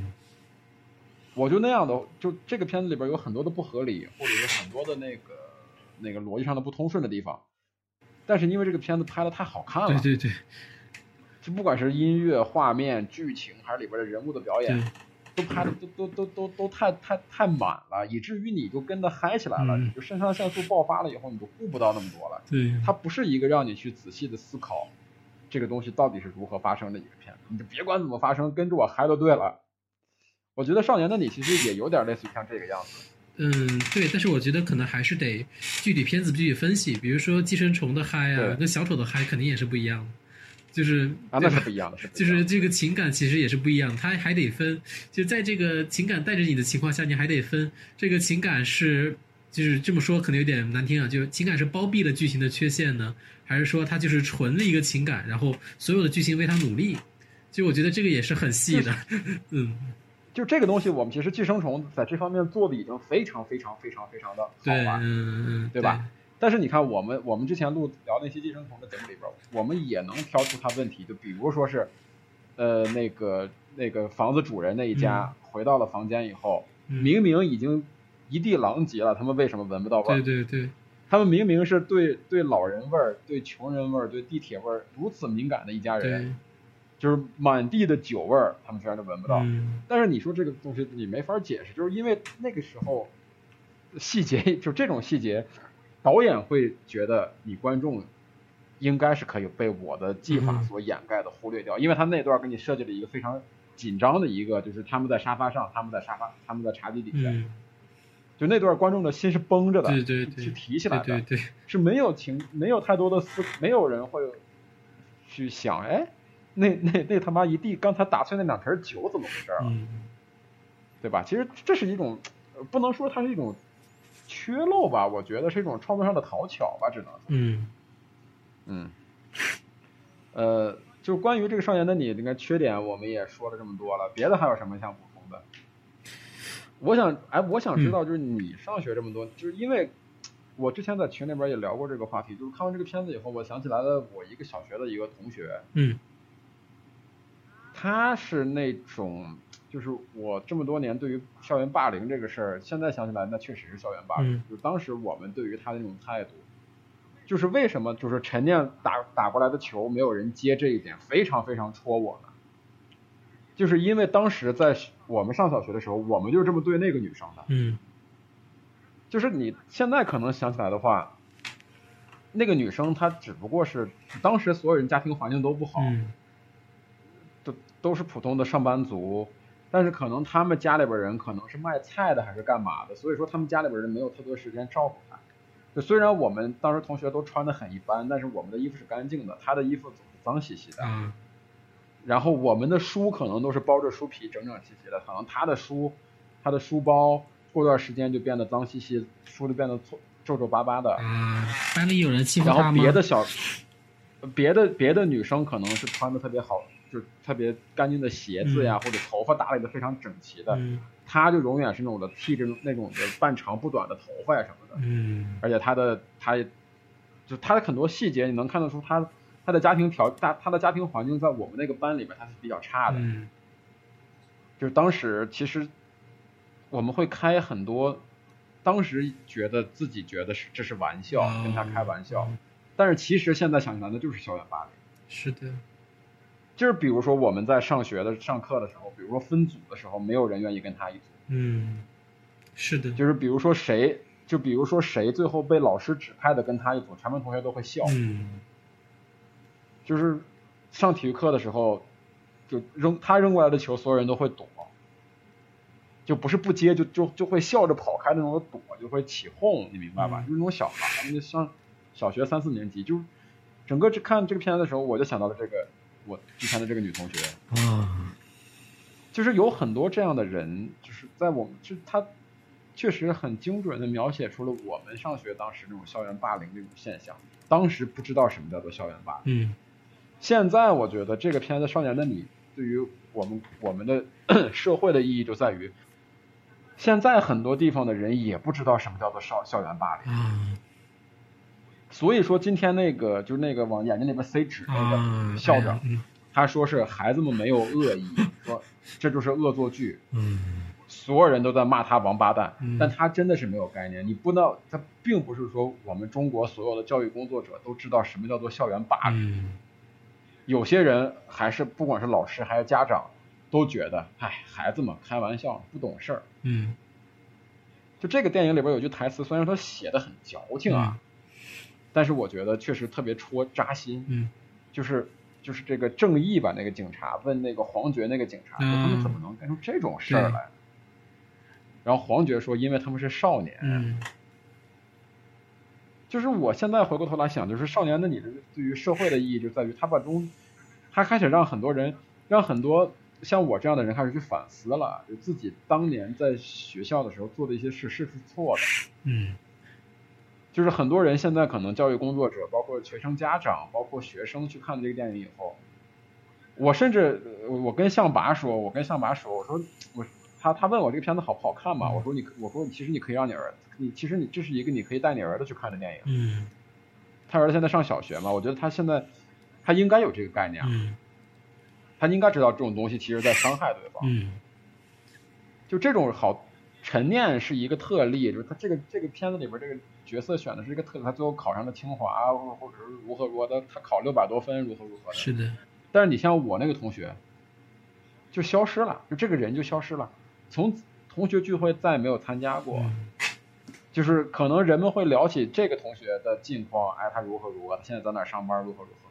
我就那样的，就这个片子里边有很多的不合理，或者是很多的那个那个逻辑上的不通顺的地方，但是因为这个片子拍的太好看了，对对对，就不管是音乐、画面、剧情，还是里边的人物的表演，都拍的都都都都都太太太满了，以至于你就跟着嗨起来了，你就肾上腺素爆发了以后，你就顾不到那么多了。对，它不是一个让你去仔细的思考这个东西到底是如何发生的一个片子，你就别管怎么发生，跟着我嗨就对了。我觉得少年的你其实也有点类似于像这个样子。嗯，对，但是我觉得可能还是得具体片子具体分析。比如说寄生虫的嗨啊，跟小丑的嗨肯定也是不一样的，就是啊，那是不一样的，是 (laughs) 就是这个情感其实也是不一样，它还得分。就在这个情感带着你的情况下，你还得分这个情感是就是这么说可能有点难听啊，就情感是包庇了剧情的缺陷呢，还是说它就是纯的一个情感，然后所有的剧情为它努力？就我觉得这个也是很细的，嗯。就这个东西，我们其实寄生虫在这方面做的已经非常非常非常非常的好了，嗯对吧？但是你看，我们我们之前录聊那些寄生虫的节目里边，我们也能挑出它问题，就比如说是，呃，那个那个房子主人那一家回到了房间以后，明明已经一地狼藉了，他们为什么闻不到味儿？对对对，他们明明是对对老人味儿、对穷人味儿、对地铁味儿如此敏感的一家人。就是满地的酒味儿，他们居然都闻不到。但是你说这个东西你没法解释，就是因为那个时候细节，(laughs) 就这种细节，导演会觉得你观众应该是可以被我的技法所掩盖的忽略掉，因为他那段给你设计了一个非常紧张的一个，就是他们在沙发上，他们在沙发，他们在茶几底下，就那段观众的心是绷着的，对对对，是提起来的，对对，是没有情，没有太多的思，没有人会去想，哎。那那那他妈一地刚才打碎那两瓶酒怎么回事啊？对吧？其实这是一种，不能说它是一种缺漏吧？我觉得是一种创作上的讨巧吧，只能嗯嗯，呃，就关于这个少年的你，那个缺点我们也说了这么多了，别的还有什么想补充的？我想，哎，我想知道，就是你上学这么多，就是因为我之前在群里边也聊过这个话题，就是看完这个片子以后，我想起来了我一个小学的一个同学，嗯，他是那种，就是我这么多年对于校园霸凌这个事儿，现在想起来，那确实是校园霸凌，就是当时我们对于他的那种态度。就是为什么就是陈念打打过来的球没有人接这一点非常非常戳我呢？就是因为当时在我们上小学的时候，我们就是这么对那个女生的。嗯。就是你现在可能想起来的话，那个女生她只不过是当时所有人家庭环境都不好，都都是普通的上班族，但是可能他们家里边人可能是卖菜的还是干嘛的，所以说他们家里边人没有太多时间照顾他。就虽然我们当时同学都穿的很一般，但是我们的衣服是干净的，他的衣服总是脏兮兮的。嗯。然后我们的书可能都是包着书皮，整整齐齐的，可能他的书，他的书包过段时间就变得脏兮兮，书就变得皱皱皱巴巴的。啊，班里有人欺负？然后别的小，别的别的女生可能是穿的特别好，就特别干净的鞋子呀，或者头发打理的非常整齐的。他就永远是那种的剃着那种的半长不短的头发呀什么的，嗯，而且他的他，就他的很多细节你能看得出他他的家庭条大他的家庭环境在我们那个班里边他是比较差的，嗯，就是当时其实我们会开很多，当时觉得自己觉得是这是玩笑跟他开玩笑，但是其实现在想起来那就是校园霸凌，是的。就是比如说我们在上学的上课的时候，比如说分组的时候，没有人愿意跟他一组。嗯，是的。就是比如说谁，就比如说谁最后被老师指派的跟他一组，全班同学都会笑。嗯。就是上体育课的时候，就扔他扔过来的球，所有人都会躲，就不是不接，就就就会笑着跑开那种躲，就会起哄，你明白吧？就是那种小孩，就上小学三四年级，就整个这看这个片子的时候，我就想到了这个。我之前的这个女同学啊，就是有很多这样的人，就是在我们就他确实很精准的描写出了我们上学当时那种校园霸凌这种现象。当时不知道什么叫做校园霸凌，嗯，现在我觉得这个片子《少年的你》对于我们我们的 (clears throat) 社会的意义就在于，现在很多地方的人也不知道什么叫做校校园霸凌。所以说，今天那个就是那个往眼睛里边塞纸那个校长，他说是孩子们没有恶意，(laughs) 说这就是恶作剧。嗯，所有人都在骂他王八蛋，但他真的是没有概念。你不知道，他并不是说我们中国所有的教育工作者都知道什么叫做校园霸凌。有些人还是不管是老师还是家长，都觉得，哎，孩子们开玩笑，不懂事儿。嗯，就这个电影里边有句台词，虽然说写的很矫情啊。但是我觉得确实特别戳扎心，嗯，就是就是这个正义吧，那个警察问那个黄觉那个警察，说他们怎么能干出这种事儿来？然后黄觉说，因为他们是少年。嗯，就是我现在回过头来想，就是少年的你的对于社会的意义就在于他把中，他开始让很多人，让很多像我这样的人开始去反思了，就自己当年在学校的时候做的一些事是不是错的？嗯。就是很多人现在可能教育工作者，包括学生家长，包括学生去看这个电影以后，我甚至我跟向拔说，我跟向拔说，我说我他他问我这个片子好不好看嘛？我说你我说其实你可以让你儿子，你其实你这是一个你可以带你儿子去看的电影。嗯。他儿子现在上小学嘛，我觉得他现在他应该有这个概念。嗯。他应该知道这种东西其实在伤害对方。嗯。就这种好陈念是一个特例，就是他这个这个片子里边这个。角色选的是一个特，他最后考上了清华，或者是如何如何的，他考六百多分，如何如何的。是的。但是你像我那个同学，就消失了，就这个人就消失了，从同学聚会再也没有参加过。就是可能人们会聊起这个同学的近况，哎，他如何如何，他现在在哪上班，如何如何。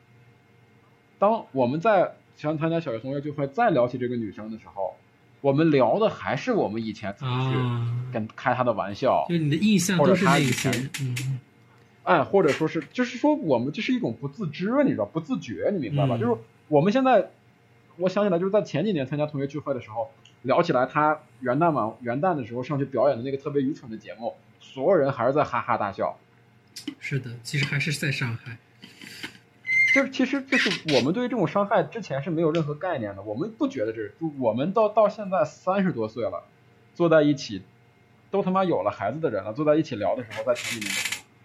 当我们在想参加小学同学聚会，再聊起这个女生的时候。我们聊的还是我们以前怎么去跟开他的玩笑，就你的印象都是那些，嗯，哎，或者说是，就是说我们这是一种不自知，你知道，不自觉，你明白吧？就是我们现在，我想起来，就是在前几年参加同学聚会的时候，聊起来他元旦晚元旦的时候上去表演的那个特别愚蠢的节目，所有人还是在哈哈大笑。是的，其实还是在上海。就其实就是我们对于这种伤害之前是没有任何概念的，我们不觉得这是，就我们到到现在三十多岁了，坐在一起，都他妈有了孩子的人了，坐在一起聊的时候，在群里面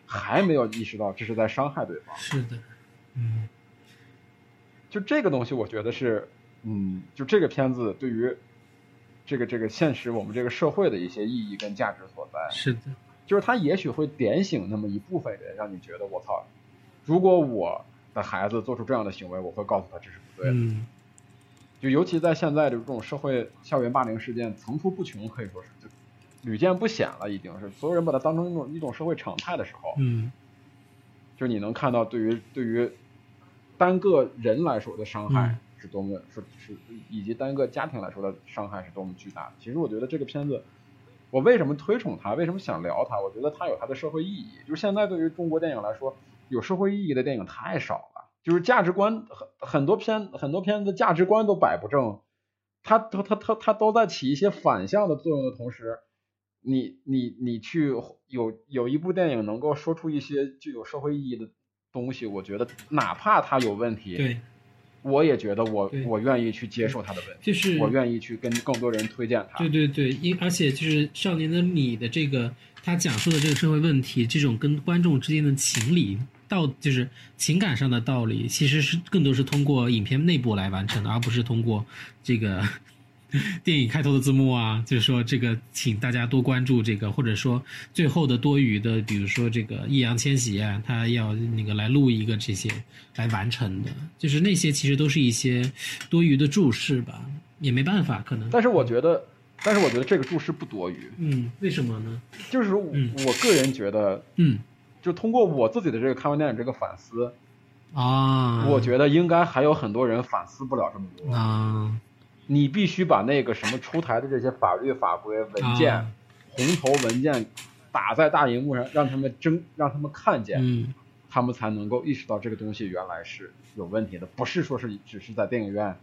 还没有意识到这是在伤害对方。是的，嗯，就这个东西，我觉得是，嗯，就这个片子对于这个这个现实我们这个社会的一些意义跟价值所在。是的，就是他也许会点醒那么一部分人，让你觉得我操，如果我的孩子做出这样的行为，我会告诉他这是不对的。嗯。就尤其在现在的这种社会校园霸凌事件层出不穷，可以说是就屡见不鲜了，已经是所有人把它当成一种一种社会常态的时候，嗯，就你能看到对于对于单个人来说的伤害是多么是是以及单个家庭来说的伤害是多么巨大的。其实我觉得这个片子，我为什么推崇它，为什么想聊它？我觉得它有它的社会意义。就是现在对于中国电影来说，有社会意义的电影太少了。就是价值观很很多片很多片子价值观都摆不正，它它它它它都在起一些反向的作用的同时，你你你去有有一部电影能够说出一些具有社会意义的东西，我觉得哪怕它有问题，对，我也觉得我我愿意去接受它的问题，就是我愿意去跟更多人推荐它。对对对，因而且就是《少年的你》的这个他讲述的这个社会问题，这种跟观众之间的情理。道就是情感上的道理，其实是更多是通过影片内部来完成的，而不是通过这个 (laughs) 电影开头的字幕啊。就是说，这个请大家多关注这个，或者说最后的多余的，比如说这个易烊千玺啊，他要那个来录一个这些来完成的，就是那些其实都是一些多余的注释吧，也没办法，可能。但是我觉得，但是我觉得这个注释不多余。嗯，为什么呢？就是我我个人觉得，嗯。就通过我自己的这个看完电影这个反思，啊，我觉得应该还有很多人反思不了这么多啊。你必须把那个什么出台的这些法律法规文件、红头文件打在大荧幕上，让他们争，让他们看见，嗯他们才能够意识到这个东西原来是有问题的，不是说是只是在电影院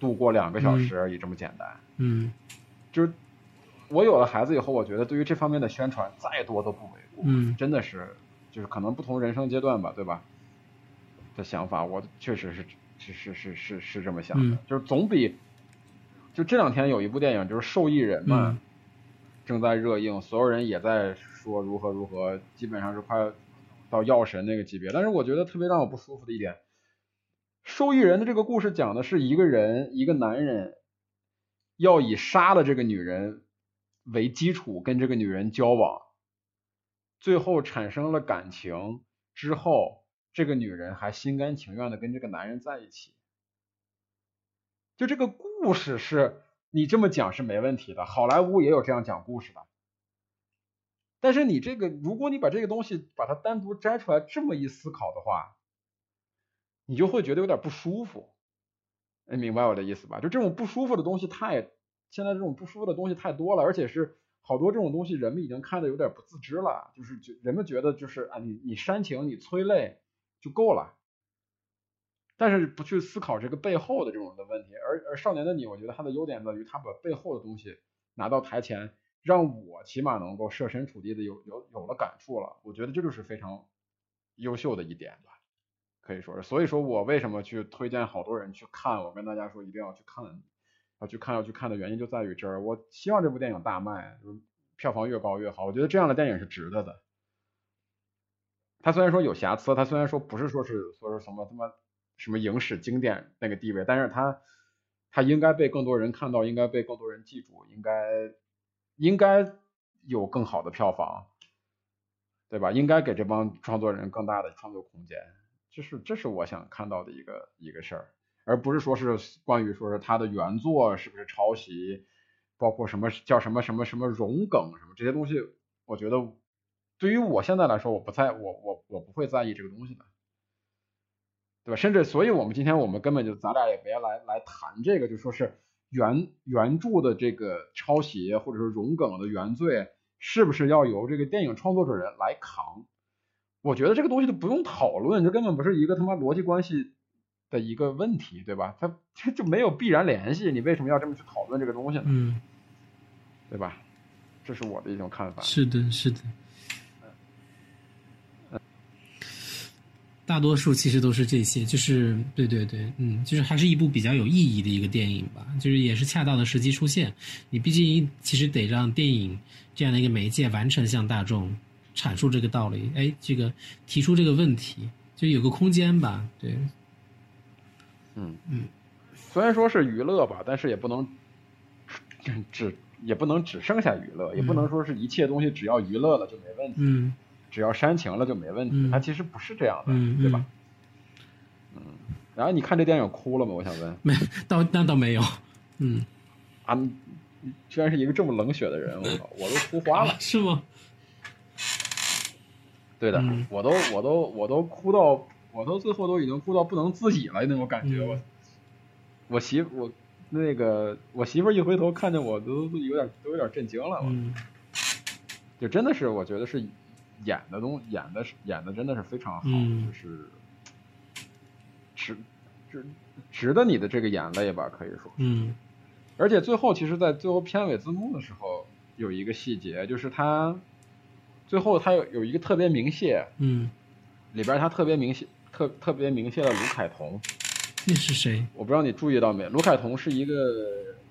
度过两个小时而已这么简单。嗯，就是我有了孩子以后，我觉得对于这方面的宣传再多都不为过。嗯，真的是。就是可能不同人生阶段吧，对吧？的想法，我确实是是是是是是这么想的，就是总比就这两天有一部电影，就是《受益人》嘛，正在热映，所有人也在说如何如何，基本上是快到药神那个级别。但是我觉得特别让我不舒服的一点，《受益人》的这个故事讲的是一个人，一个男人要以杀了这个女人为基础跟这个女人交往。最后产生了感情之后，这个女人还心甘情愿的跟这个男人在一起。就这个故事是你这么讲是没问题的，好莱坞也有这样讲故事的。但是你这个，如果你把这个东西把它单独摘出来这么一思考的话，你就会觉得有点不舒服。你明白我的意思吧？就这种不舒服的东西太，现在这种不舒服的东西太多了，而且是。好多这种东西，人们已经看的有点不自知了，就是觉人们觉得就是啊，你你煽情，你催泪就够了，但是不去思考这个背后的这种的问题。而而少年的你，我觉得他的优点在于他把背后的东西拿到台前，让我起码能够设身处地的有有有了感触了。我觉得这就是非常优秀的一点吧，可以说是。所以说我为什么去推荐好多人去看，我跟大家说一定要去看。要去看要去看的原因就在于这儿，我希望这部电影大卖，就是票房越高越好。我觉得这样的电影是值得的。它虽然说有瑕疵，它虽然说不是说是说是什么他妈什么影史经典那个地位，但是它它应该被更多人看到，应该被更多人记住，应该应该有更好的票房，对吧？应该给这帮创作人更大的创作空间，这是这是我想看到的一个一个事儿。而不是说是关于说是他的原作是不是抄袭，包括什么叫什么什么什么融梗什么这些东西，我觉得对于我现在来说，我不在我我我不会在意这个东西的，对吧？甚至所以我们今天我们根本就咱俩也别来来谈这个，就说是原原著的这个抄袭或者说融梗的原罪是不是要由这个电影创作者人来扛？我觉得这个东西都不用讨论，这根本不是一个他妈逻辑关系。的一个问题，对吧？它这就没有必然联系，你为什么要这么去讨论这个东西呢？嗯，对吧？这是我的一种看法。是的，是的。大大多数其实都是这些，就是对对对，嗯，就是还是一部比较有意义的一个电影吧，就是也是恰当的时机出现。你毕竟其实得让电影这样的一个媒介完成向大众阐述这个道理，哎，这个提出这个问题，就有个空间吧，对，嗯嗯，虽然说是娱乐吧，但是也不能只也不能只剩下娱乐，也不能说是一切东西只要娱乐了就没问题。嗯。只要煽情了就没问题，它其实不是这样的，对吧？嗯，然后你看这电影哭了吗？我想问，没，倒那倒没有，嗯，啊，居然是一个这么冷血的人，我靠，我都哭花了，(laughs) 是吗？对的，我都我都我都哭到，我都最后都已经哭到不能自己了那种感觉，我我媳我那个我媳妇一回头看见我都有点都有点震惊了，我，就真的是我觉得是。演的东演的是演的真的是非常好，就是值值值得你的这个眼泪吧，可以说。嗯。而且最后，其实，在最后片尾字幕的时候，有一个细节，就是他最后他有有一个特别明谢，嗯，里边他特别明谢特特别明显的卢凯彤。那是谁？我不知道你注意到没？卢凯彤是一个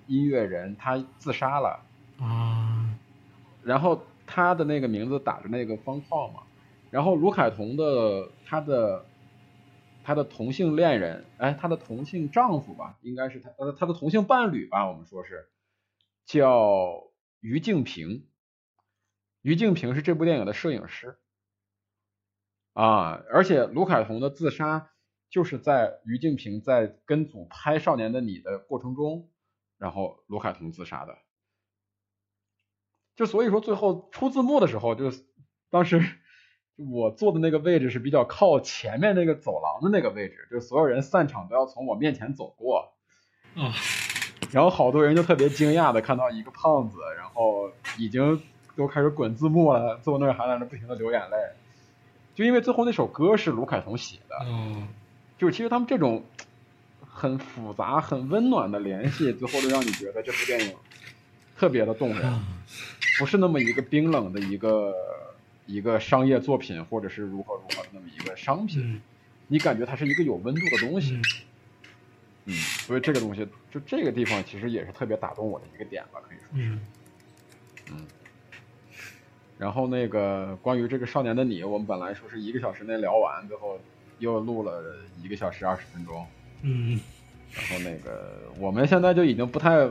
音乐人，他自杀了。啊。然后。他的那个名字打着那个方框嘛，然后卢凯彤的他的他的同性恋人，哎，他的同性丈夫吧，应该是他呃他的同性伴侣吧，我们说是叫于静平，于静平是这部电影的摄影师啊，而且卢凯彤的自杀就是在于静平在跟组拍《少年的你》的过程中，然后卢凯彤自杀的。就所以说，最后出字幕的时候，就当时 (laughs) 我坐的那个位置是比较靠前面那个走廊的那个位置，就所有人散场都要从我面前走过。啊，(laughs) 然后好多人就特别惊讶的看到一个胖子，然后已经都开始滚字幕了，坐那儿还在那不停的流眼泪。就因为最后那首歌是卢凯彤写的，嗯，就是其实他们这种很复杂、很温暖的联系，最后就让你觉得这部电影特别的动人。不是那么一个冰冷的一个一个商业作品，或者是如何如何的那么一个商品，你感觉它是一个有温度的东西，嗯，所以这个东西就这个地方其实也是特别打动我的一个点吧，可以说是，嗯，然后那个关于这个少年的你，我们本来说是一个小时内聊完，最后又录了一个小时二十分钟，嗯，然后那个我们现在就已经不太。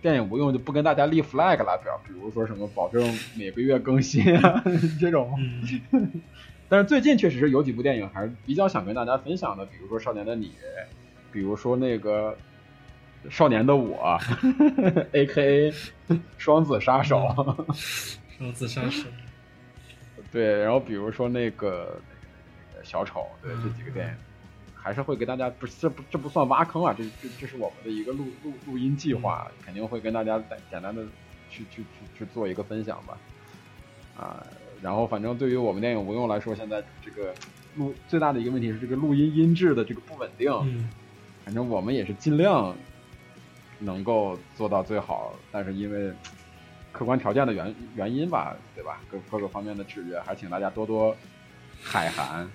电影不用就不跟大家立 flag 了，比比如说什么保证每个月更新啊 (laughs) 这种。(laughs) 但是最近确实是有几部电影还是比较想跟大家分享的，比如说《少年的你》，比如说那个《少年的我》，(laughs) A.K.A. 双子杀手。双子杀手。(laughs) 对，然后比如说那个那个小丑，对这几个电影。还是会给大家不，这不这不算挖坑啊，这这这是我们的一个录录录音计划，肯定会跟大家简简单的去去去去做一个分享吧，啊，然后反正对于我们电影无用来说，现在这个录最大的一个问题是这个录音音质的这个不稳定，反正我们也是尽量能够做到最好，但是因为客观条件的原原因吧，对吧？各各个方面的制约，还请大家多多海涵。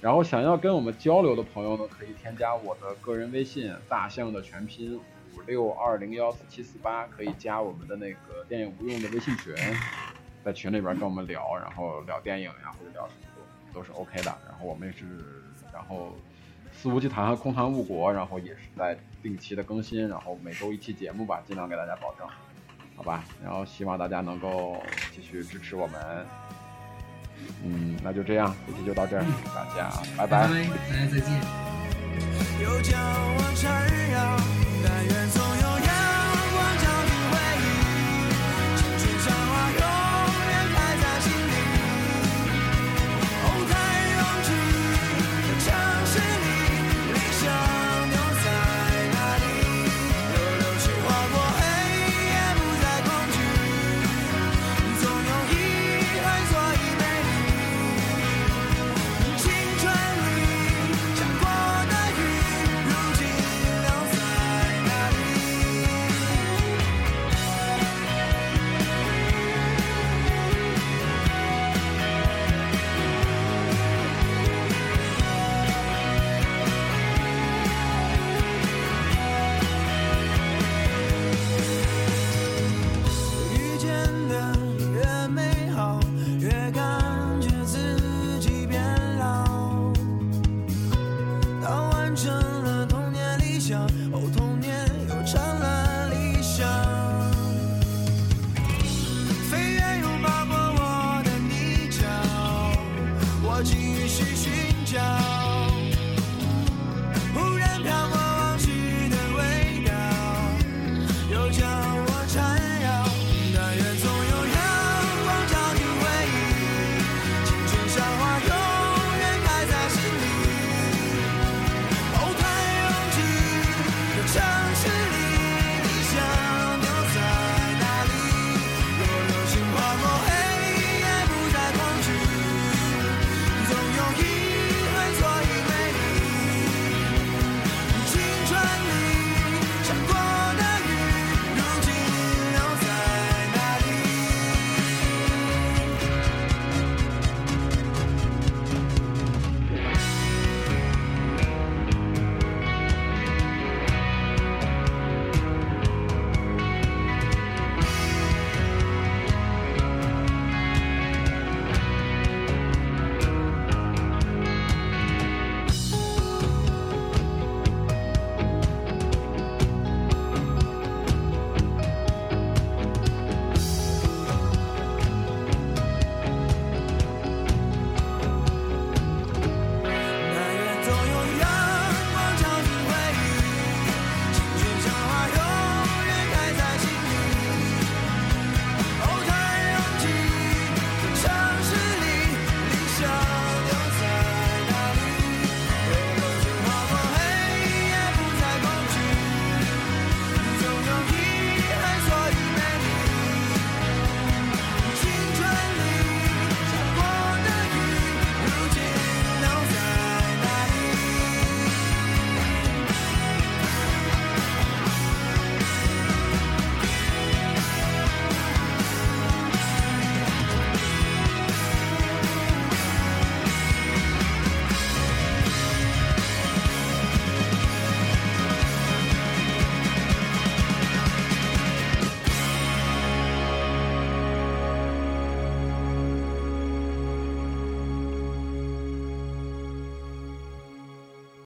然后想要跟我们交流的朋友呢，可以添加我的个人微信“大象”的全拼五六二零幺四七四八，可以加我们的那个电影无用的微信群，在群里边跟我们聊，然后聊电影呀或者聊什么都都是 OK 的。然后我们也是，然后肆无忌谈和空谈误国，然后也是在定期的更新，然后每周一期节目吧，尽量给大家保证，好吧？然后希望大家能够继续支持我们。嗯，那就这样，这期就到这儿，大家拜拜，大家再见。